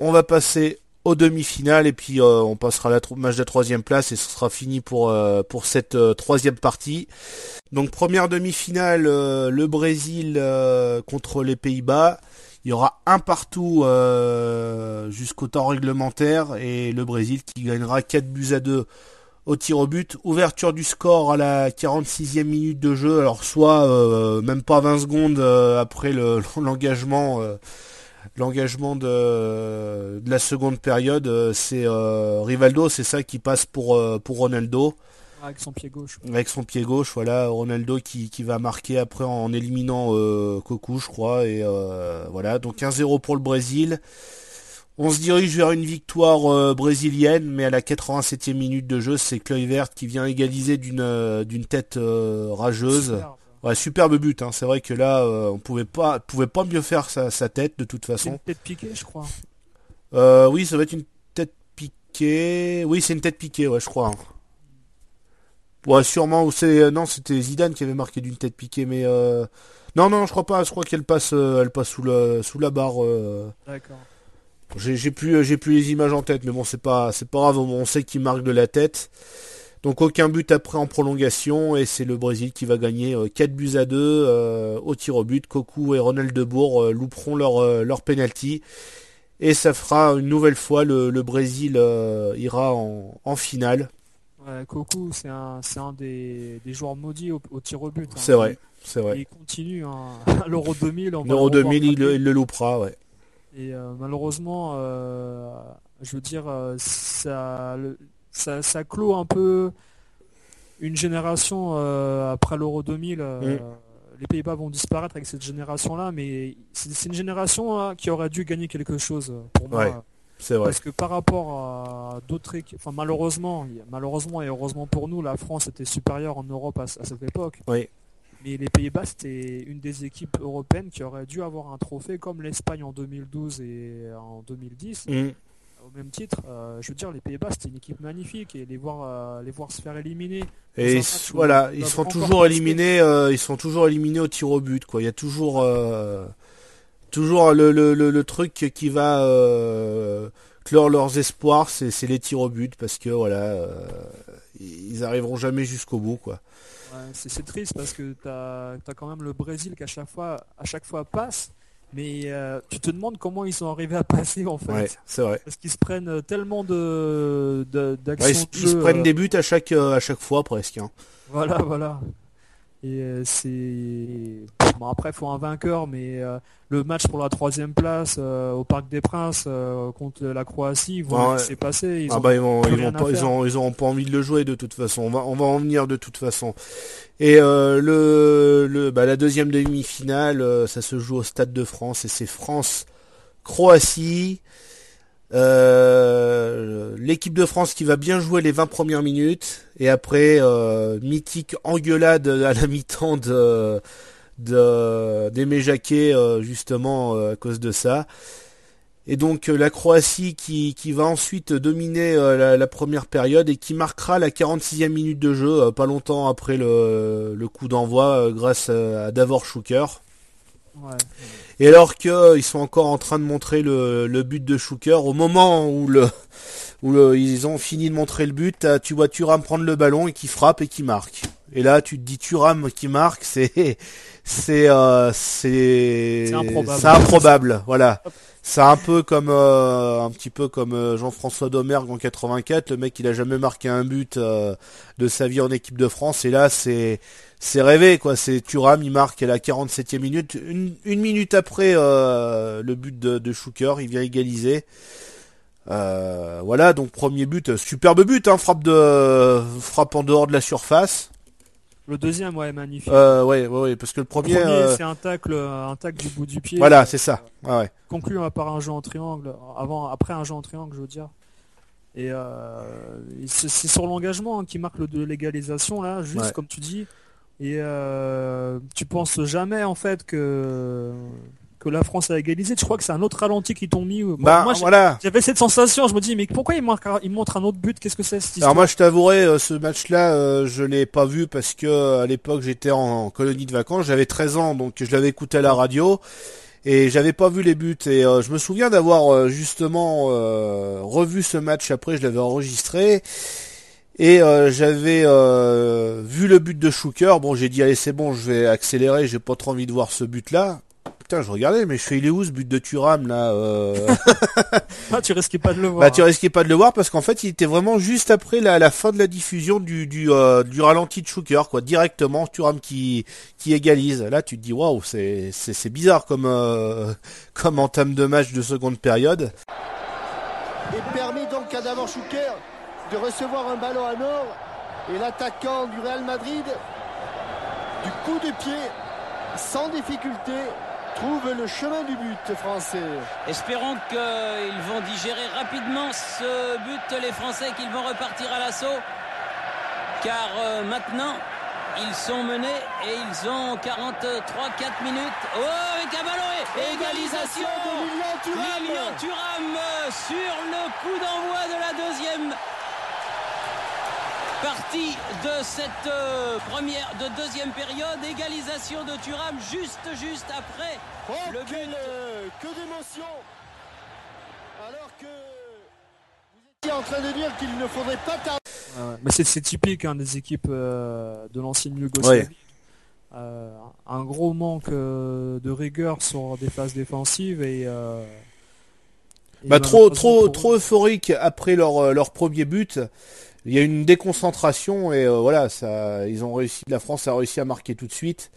on va passer aux demi-finales et puis euh, on passera la match de troisième place et ce sera fini pour euh, pour cette troisième partie. Donc première demi-finale, le Brésil contre les Pays-Bas. Il y aura un partout euh, jusqu'au temps réglementaire et le Brésil qui gagnera 4 buts à 2 au tir au but. Ouverture du score à la 46e minute de jeu. Alors soit euh, même pas 20 secondes euh, après [laughs] l'engagement l'engagement de, de, la seconde période, c'est Rivaldo, c'est ça qui passe pour, pour Ronaldo. Avec son pied gauche. Avec son pied gauche, voilà, Ronaldo qui, va marquer après en éliminant euh, Cocu, je crois. Et euh, voilà, donc 1-0 pour le Brésil. On se dirige vers une victoire euh, brésilienne, mais à la 87e minute de jeu, c'est Kluivert qui vient égaliser d'une d'une tête rageuse. Superbe. Ouais, superbe but. Hein. C'est vrai que là, on pouvait pas pouvait pas mieux faire sa, tête de toute façon. Une tête piquée, je crois. oui, ça va être une tête piquée. Oui, c'est une tête piquée, ouais, je crois. Hein. Ouais, sûrement. C'est euh, non, c'était Zidane qui avait marqué d'une tête piquée, mais euh... non, non, je crois pas. Je crois qu'elle passe, euh, elle passe sous la sous la barre. Euh. D'accord. J'ai plus j'ai plus les images en tête, mais bon, c'est pas c'est pas grave. On sait qu'il marque de la tête. Donc aucun but après en prolongation et c'est le Brésil qui va gagner 4 buts à 2 au tir au but. Cocu et Ronald Debourg louperont leur leur penalty et ça fera une nouvelle fois le, le Brésil ira en, en finale. Ouais, c'est un, un des, des, joueurs maudits au, tir au but. Hein. C'est vrai, c'est vrai. il continue. Hein. [laughs] L'Euro 2000, L'Euro 2000, il, le loupera, ouais. Et euh, malheureusement, euh, je veux dire, euh, ça, ça, ça, clôt un peu une génération après l'Euro 2000. Mm. Les Pays-Bas vont disparaître avec cette génération-là, mais c'est une génération hein, qui aurait dû gagner quelque chose pour moi. Parce que par rapport à d'autres équipes, enfin malheureusement, malheureusement et heureusement pour nous, la France était supérieure en Europe à, cette époque. Oui. Mais les Pays-Bas, c'était une des équipes européennes qui aurait dû avoir un trophée comme l'Espagne en 2012 et en 2010. Mm. Au même titre, euh, je veux dire, les Pays-Bas, c'était une équipe magnifique et les voir, euh, les voir se faire éliminer. Et voilà, ils sont toujours éliminés, euh, ils sont toujours éliminés au tir au but, quoi. Il y a toujours toujours le, le, le, truc qui va clore leurs espoirs, c'est les tirs au but parce que voilà, ils arriveront jamais jusqu'au bout quoi. c'est triste parce que tu as, quand même le Brésil qui à chaque fois, à chaque fois passe. Mais euh, tu te demandes comment ils sont arrivés à passer en fait. c'est vrai. Parce qu'ils se prennent tellement de d'actions. ils, se prennent des buts à chaque à chaque fois presque. Hein. Voilà, voilà. Et c'est bon après il faut un vainqueur, mais le match pour la troisième place au Parc des Princes contre la Croatie, ils vont c'est passé. Ils ah bah ils vont, ils vont pas, ils ont, ils ont pas envie de le jouer de toute façon. On va, on va en venir de toute façon. Et le, le bah, la deuxième demi-finale, ça se joue au Stade de France et c'est France Croatie. Euh, l'équipe de France qui va bien jouer les 20 premières minutes et après euh, mythique engueulade à la mi-temps de d'Aimé euh, justement à cause de ça. Et donc la Croatie qui, qui va ensuite dominer la, première période et qui marquera la 46e minute de jeu pas longtemps après le, le coup d'envoi grâce à, Davor Schuker. Et alors qu'ils euh, sont encore en train de montrer le, but de Schuker, au moment où le où ils ont fini de montrer le but, tu vois Thuram prendre le ballon et qui frappe et qui marque. Et là, tu te dis Thuram qui marque, c'est c'est euh, c'est improbable. Voilà. C'est un peu comme euh, un petit peu comme Jean-François Domergue en 84, le mec il a jamais marqué un but de sa vie en équipe de France et là c'est c'est rêvé quoi. C'est Thuram, il marque à la 47e minute, une, minute après euh, le but de, de Schuker, il vient égaliser. Euh, voilà, donc premier but, superbe but, hein, frappe de frappe en dehors de la surface. Le deuxième, ouais, magnifique. Euh, ouais, ouais, parce que le premier, c'est un tacle, un tacle du bout du pied. Voilà, c'est ça. ouais. Conclu par un jeu en triangle, avant, après un jeu en triangle, je veux dire. Et c'est sur l'engagement hein, qui marque le de l'égalisation là, juste comme tu dis. Et euh, tu penses jamais en fait que que la France a égalisé. Tu crois que c'est un autre ralenti qui t'ont mis bah, Moi, voilà. J'avais cette sensation. Je me dis mais pourquoi il, il montre un autre but? Qu'est-ce que c'est Alors moi, je t'avouerai, euh, ce match-là, euh, je l'ai pas vu parce que à l'époque j'étais en, colonie de vacances. J'avais 13 ans, donc je l'avais écouté à la radio et j'avais pas vu les buts et je me souviens d'avoir justement revu ce match après je l'avais enregistré et euh, j'avais euh, vu le but de Schuker. Bon, j'ai dit allez c'est bon, je vais accélérer. J'ai pas trop envie de voir ce but-là. Putain, je regardais, mais je fais il est où ce but de Turam là euh... [laughs] ah, Tu risquais pas de le voir. Bah, tu risquais pas de le voir parce qu'en fait, il était vraiment juste après la, la fin de la diffusion du du, euh, du ralenti de Schuker, quoi. Directement, Turam qui qui égalise. Là, tu te dis waouh, c'est bizarre comme [laughs] comme entame de match de seconde période. Et permet donc à d'abord Schuker de recevoir un ballon à nord et l'attaquant du Real Madrid du coup de pied sans difficulté trouve le chemin du but français. Espérons qu'ils vont digérer rapidement ce but, les Français, qu'ils vont repartir à l'assaut. Car euh, maintenant, ils sont menés et ils ont 43-4 minutes. Oh, avec un ballon et égalisation de Lilian Thuram euh, sur le coup d'envoi de la deuxième partie de cette euh, première, de deuxième période. Égalisation de Thuram juste, juste après oh, le but. Euh, que d'émotion Alors que vous étiez en train de dire qu'il ne faudrait pas tarder. mais c'est typique hein, des équipes euh, de l'ancienne Yougoslavie. un gros manque de rigueur sur des phases défensives et bah, trop trop trop euphorique après leur leur premier but il y a une déconcentration et euh, voilà, ça, ils ont réussi, la France a réussi à marquer tout de suite.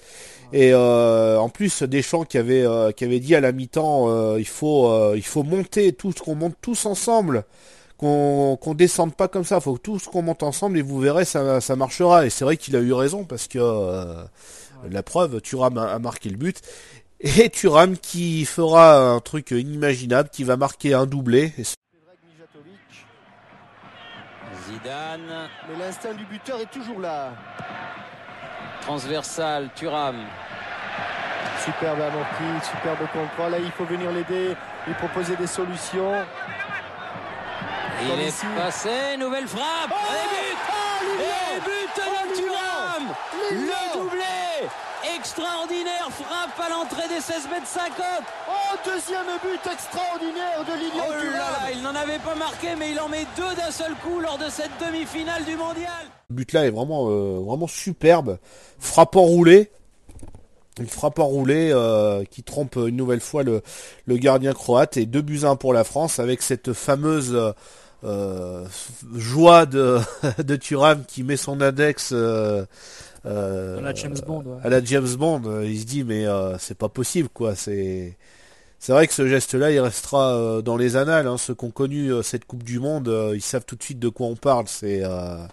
Et euh, en plus, Deschamps qui avait euh, qui avait dit à la mi-temps, il faut il faut monter tous, qu'on monte tous ensemble, qu'on qu'on descende pas comme ça, faut tous qu'on monte ensemble et vous verrez ça ça marchera. Et c'est vrai qu'il a eu raison parce que la preuve, Thuram a, marqué le but. Et Thuram qui fera un truc inimaginable, qui va marquer un doublé. Zidane. Mais l'instinct du buteur est toujours là. Transversal, Thuram. Superbe amorti, superbe contrôle. Là, il faut venir l'aider, lui proposer des solutions. Il est passé, nouvelle frappe. Oh et but oh, Et but de oh, Thuram Le doublé extraordinaire frappe à l'entrée des 16 mètres 50. Oh, deuxième but extraordinaire de Lilian oh Il n'en avait pas marqué, mais il en met deux d'un seul coup lors de cette demi-finale du mondial. Le but là est vraiment, euh, vraiment superbe. Frappe enroulée. Une frappe enroulée euh, qui trompe une nouvelle fois le, le gardien croate et deux buts 1 pour la France avec cette fameuse euh, joie de, [laughs] de Thuram qui met son index à la James Bond. À la James Bond, il se dit mais c'est pas possible quoi. C'est c'est vrai que ce geste-là, il restera dans les annales. Hein. Ceux qui ont connu cette Coupe du Monde, ils savent tout de suite de quoi on parle. C'est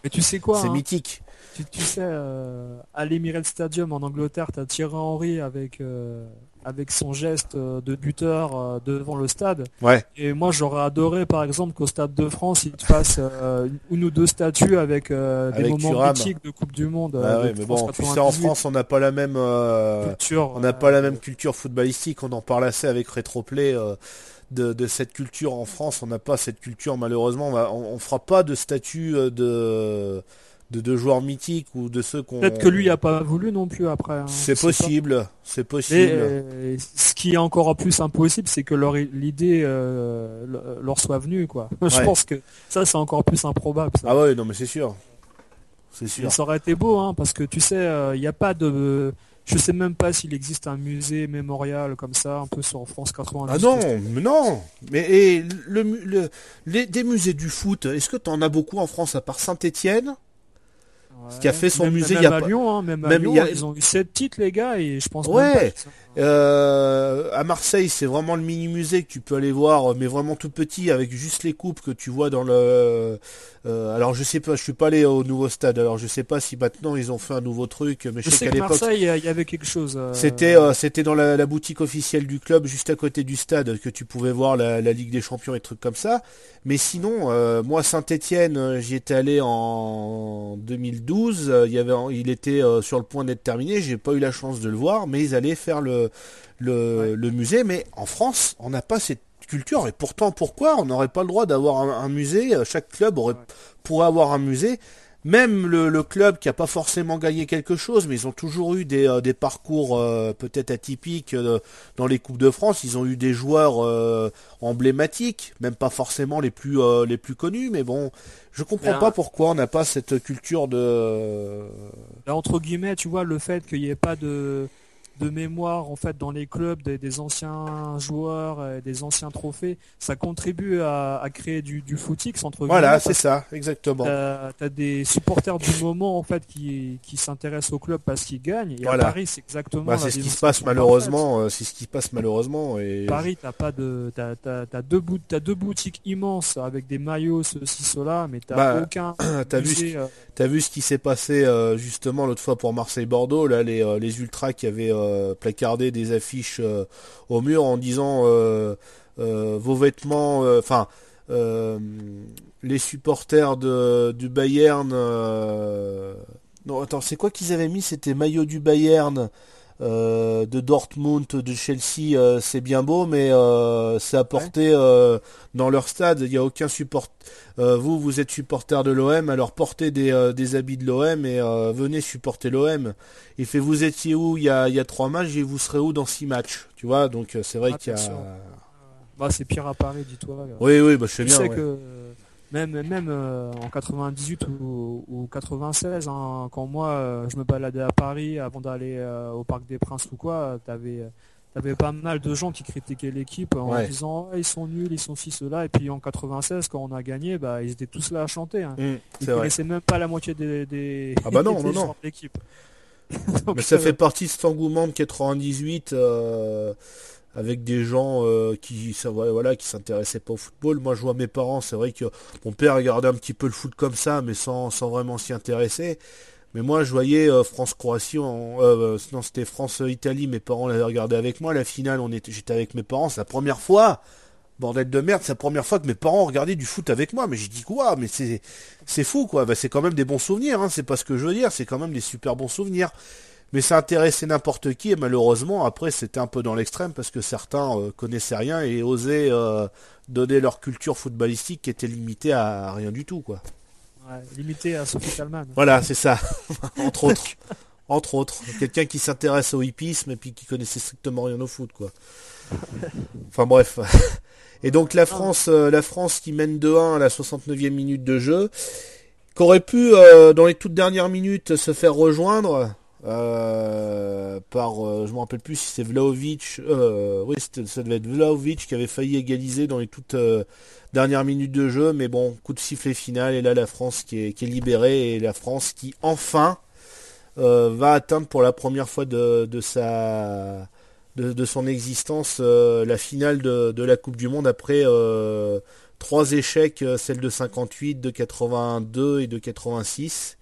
mais tu sais quoi C'est hein mythique. Tu, sais, à l'Emirates Stadium en Angleterre, tu as Thierry Henry avec avec son geste euh, de buteur euh, devant le stade. Ouais. Et moi, j'aurais adoré, par exemple, qu'au Stade de France, il te fasse euh, une ou deux statues avec, des moments mythiques de Coupe du Monde. Ah mais bon, tu sais, en France, on n'a pas la même culture. On n'a pas la même culture footballistique. On en parle assez avec Retroplay. De, de, cette culture en France, on n'a pas cette culture malheureusement. On, on, fera pas de statut de de deux joueurs mythiques ou de ceux qu'on. Peut-être que lui a pas voulu non plus après. Hein. c'est possible, c'est possible. Euh, ce qui est encore plus impossible, c'est que leur l'idée euh, leur soit venue quoi. [laughs] Je pense que ça c'est encore plus improbable. Ah ouais, non mais c'est sûr, c'est sûr. ça aurait été beau hein, parce que tu sais, il n'y a pas de je sais même pas s'il existe un musée mémorial comme ça, un peu sur France 90. Ah non, mais non Mais le, le, les, des musées du foot, est-ce que tu en as beaucoup en France à part Saint-Étienne? Ce qui a fait son musée. il y a à Lyon, hein, même, à Lyon, ils ont eu sept titres les gars et je pense. Ouais. Euh, à Marseille, c'est vraiment le mini musée que tu peux aller voir, mais vraiment tout petit avec juste les coupes que tu vois dans le. Euh, alors je sais pas, je suis pas allé au nouveau stade, alors je sais pas si maintenant ils ont fait un nouveau truc, mais je, sais, qu'à l'époque. Marseille, il y avait quelque chose. Euh, c'était c'était dans la, boutique officielle du club, juste à côté du stade, que tu pouvais voir la, Ligue des Champions et trucs comme ça. Mais sinon, moi Saint-Étienne, j'y étais allé en 2012. il y avait, il était sur le point d'être terminé. J'ai pas eu la chance de le voir, mais ils allaient faire le le, musée, mais en France, on n'a pas cette culture. Et pourtant, pourquoi on n'aurait pas le droit d'avoir un, musée Chaque club aurait, pourrait avoir un musée. Même le, club qui n'a pas forcément gagné quelque chose, mais ils ont toujours eu des, euh, parcours euh, peut-être atypiques euh, dans les Coupes de France. Ils ont eu des joueurs emblématiques, même pas forcément les plus, les plus connus, mais bon, je comprends pas pourquoi on n'a pas cette culture de... entre guillemets, tu vois, le fait qu'il n'y ait pas de de mémoire en fait dans les clubs des, anciens joueurs, et des anciens trophées, ça contribue à, créer du, du footix entre Voilà, c'est ça, exactement. Tu as des supporters du moment en fait qui, qui s'intéressent au club parce qu'ils gagnent. Et à Paris, c'est exactement. Bah, c'est ce qui se passe malheureusement. Euh, c'est ce qui se passe malheureusement. Et... Paris, t'as pas de, t'as, as, deux as deux boutiques immenses avec des maillots ceci cela, mais t'as bah, aucun. [clears throat] t'as vu, euh, as vu ce qui s'est passé euh, justement l'autre fois pour Marseille-Bordeaux là, les, les ultras qui avaient euh, placarder des affiches euh, au mur en disant euh, vos vêtements, enfin les supporters de, du Bayern. non, attends, c'est quoi qu'ils avaient mis? C'était maillot du Bayern. De Dortmund, de Chelsea, c'est bien beau, mais c'est apporté dans leur stade. Il n'y a aucun support. vous, vous êtes supporter de l'OM, alors portez des, des habits de l'OM et venez supporter l'OM. Il fait vous étiez où il y a, il y a trois matchs et vous serez où dans six matchs Tu vois, donc euh, c'est vrai qu'il y a. Bah, c'est pire à Paris, dis-toi. Oui, oui, bah, je sais bien. Sais que même, même euh, en 98 ou, 96, hein, quand moi euh, je me baladais à Paris avant d'aller au Parc des Princes ou quoi, t'avais avais pas mal de gens qui critiquaient l'équipe en disant ils sont nuls, ils sont ci, cela. Et puis en 96, quand on a gagné, bah, ils étaient tous là à chanter. Hein. Mmh, ils connaissaient même pas la moitié des, des, ah bah non, [laughs] non, non. de l'équipe. [laughs] Mais ça fait partie de cet engouement de 98 euh, avec des gens euh, qui voilà qui s'intéressaient pas au football. Moi je vois mes parents, c'est vrai que mon père regardait un petit peu le foot comme ça, mais sans, vraiment s'y intéresser. Mais moi je voyais euh, France-Croatie, non c'était France-Italie, mes parents l'avaient regardé avec moi, la finale on était j'étais avec mes parents, c'est la première fois bordel de merde, c'est la première fois que mes parents regardaient du foot avec moi, mais j'ai dit quoi, mais c'est c'est fou quoi, bah, c'est quand même des bons souvenirs, hein. c'est pas ce que je veux dire, c'est quand même des super bons souvenirs. Mais ça intéressait n'importe qui et malheureusement après c'était un peu dans l'extrême parce que certains euh, connaissaient rien et osaient euh, donner leur culture footballistique qui était limitée à, rien du tout quoi. Ouais, limitée à Sophie Talman. Voilà, c'est ça, [laughs] entre autres. entre autres, quelqu'un qui s'intéresse au hippisme et puis qui connaissait strictement rien au foot quoi. Enfin bref. Et donc la France, euh, la France qui mène 2-1 à la 69e minute de jeu, qu'aurait pu euh, dans les toutes dernières minutes se faire rejoindre? Euh, par, je me rappelle plus si c'est Vlaovic, oui ça devait être Vlaovic qui avait failli égaliser dans les toutes dernières minutes de jeu, mais bon coup de sifflet final et là la France qui est, qui est libérée et la France qui enfin va atteindre pour la première fois de, sa de, son existence la finale de, la Coupe du Monde après trois échecs, celle de 58, de 82 et de 86.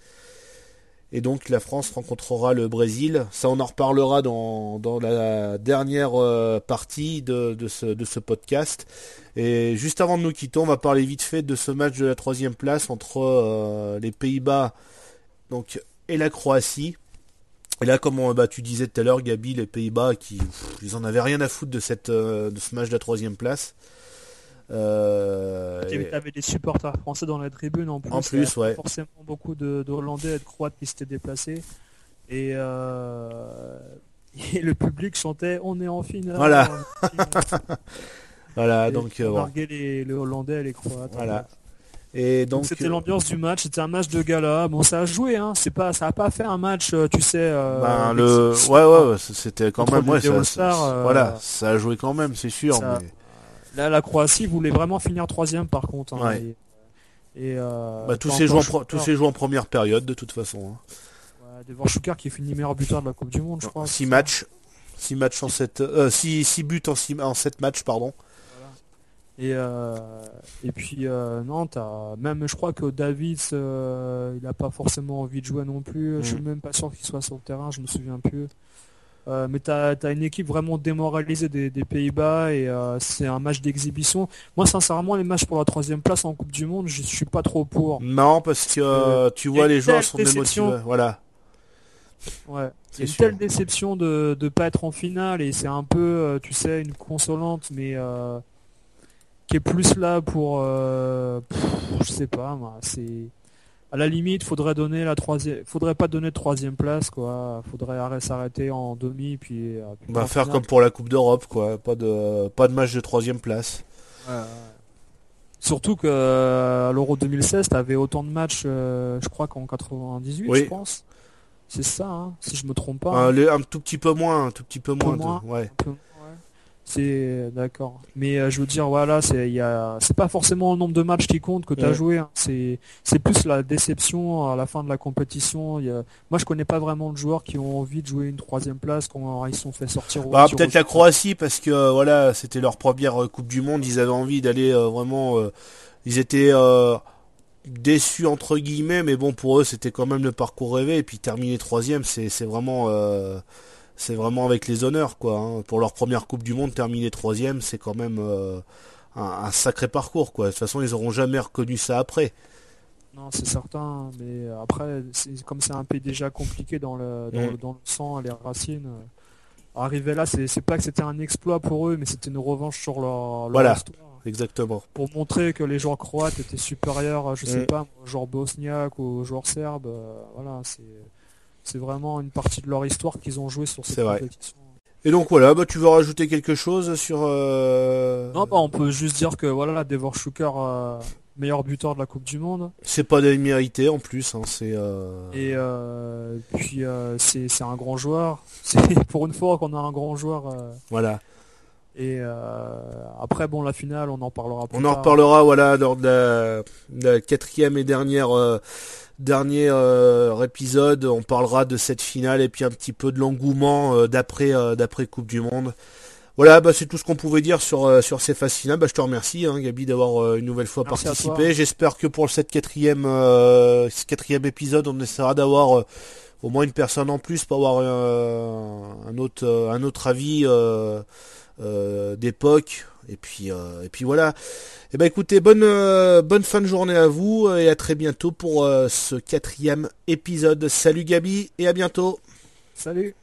Et donc la France rencontrera le Brésil. Ça, on en reparlera dans, la dernière euh, partie de, ce, podcast. Et juste avant de nous quitter, on va parler vite fait de ce match de la troisième place entre euh, les Pays-Bas et la Croatie. Et là, comme bah, tu disais tout à l'heure, Gabi, les Pays-Bas, ils en avaient rien à foutre de, euh, de ce match de la troisième place. Euh, tu avais des supporters français dans la tribune en plus. En plus, ouais. Forcément beaucoup de, Hollandais et de Croates qui s'étaient déplacés. Et, euh, [laughs] et, le public chantait On est en finale. Voilà. [laughs] voilà, donc. Euh, les, les, Hollandais et les Croates. Voilà. Et donc c'était l'ambiance du match, c'était un match de gala. Bon, ça a joué, hein. C'est pas, ça a pas fait un match, tu sais. Ben, le, ouais, ouais, c'était quand même, ouais, ça, voilà, ça a joué quand même, c'est sûr. Mais... Là, la Croatie voulait vraiment finir troisième par contre. Hein, et, euh, bah, tous, ces joueurs tous ces joueurs en première période de toute façon. Hein. devant Schuker qui finit meilleur buteur de la Coupe du Monde, je crois. 6 matchs. 6 matchs en 7 euh, buts en 6 en 7 matchs pardon. Et, euh, et puis euh, non, as, même je crois que David il n'a pas forcément envie de jouer non plus. Je suis mm. même pas sûr qu'il soit sur le terrain, je me souviens plus. Euh, mais tu as, une équipe vraiment démoralisée des, Pays-Bas et euh, c'est un match d'exhibition. Moi, sincèrement, les matchs pour la troisième place en Coupe du Monde, je suis pas trop pour. Non, parce que euh, tu vois, les joueurs sont démotivés. Voilà. Ouais. C'est une telle déception de ne pas être en finale et c'est un peu, tu sais, une consolante, mais qui est plus là pour, je sais pas, c'est à la limite, faudrait donner la troisième, faudrait pas donner de troisième place, quoi. Faudrait s'arrêter en demi, puis. Euh, On va faire comme pour la Coupe d'Europe, quoi. Pas de, pas de match de troisième place. Surtout que à l'Euro 2016, t'avais autant de matchs, euh, je crois qu'en 98, je pense. C'est ça, hein, si je me trompe pas. Un, un, tout petit peu moins, un tout petit peu moins. ouais. C'est d'accord. Mais euh, je veux dire, voilà, c'est il c'est pas forcément le nombre de matchs qui compte que tu as joué. Hein. C'est c'est plus la déception à la fin de la compétition. Moi, je connais pas vraiment de joueurs qui ont envie de jouer une troisième place quand ils sont fait sortir. Bah, peut-être la Croatie parce que euh, voilà, c'était leur première euh, Coupe du Monde. Ils avaient envie d'aller vraiment. ils étaient déçus entre guillemets, mais bon pour eux c'était quand même le parcours rêvé. Et puis terminer troisième, c'est c'est vraiment c'est vraiment avec les honneurs quoi. Hein. Pour leur première Coupe du Monde, terminer troisième, c'est quand même euh, un, sacré parcours quoi. De toute façon, ils auront jamais reconnu ça après. Non, c'est certain, mais après, comme c'est un pays déjà compliqué dans le, dans, le, sang, les racines. Euh, arriver là, c'est pas que c'était un exploit pour eux, mais c'était une revanche sur leur, voilà, Exactement. Pour montrer que les joueurs croates étaient supérieurs, je sais mm. pas, aux joueurs bosniaques ou aux joueurs serbes. Euh, voilà, c'est c'est vraiment une partie de leur histoire qu'ils ont joué sur cette compétition. Et donc voilà, bah, tu veux rajouter quelque chose sur... Euh, non, bah, on peut juste dire que voilà, Devor Schuker, euh, meilleur buteur de la Coupe du Monde. C'est pas mérité en plus. Hein, c'est, euh, Et puis c'est, un grand joueur. [laughs] C'est pour une fois qu'on a un grand joueur. Voilà. Et après, bon, la finale, on en parlera plus On en reparlera, voilà, lors de la quatrième et dernière dernier euh, épisode, on parlera de cette finale et puis un petit peu de l'engouement euh, d'après euh, d'après Coupe du Monde. Voilà, bah, c'est tout ce qu'on pouvait dire sur, sur ces phases finales. Bah, je te remercie, hein, Gabi, d'avoir une nouvelle fois participé. J'espère que pour cette quatrième, quatrième épisode, on essaiera d'avoir au moins une personne en plus pour avoir un autre, un autre avis d'époque. Et puis, euh, et voilà. Et ben écoutez, bonne, euh, bonne fin de journée à vous euh, et à très bientôt pour ce quatrième épisode. Salut Gabi et à bientôt. Salut.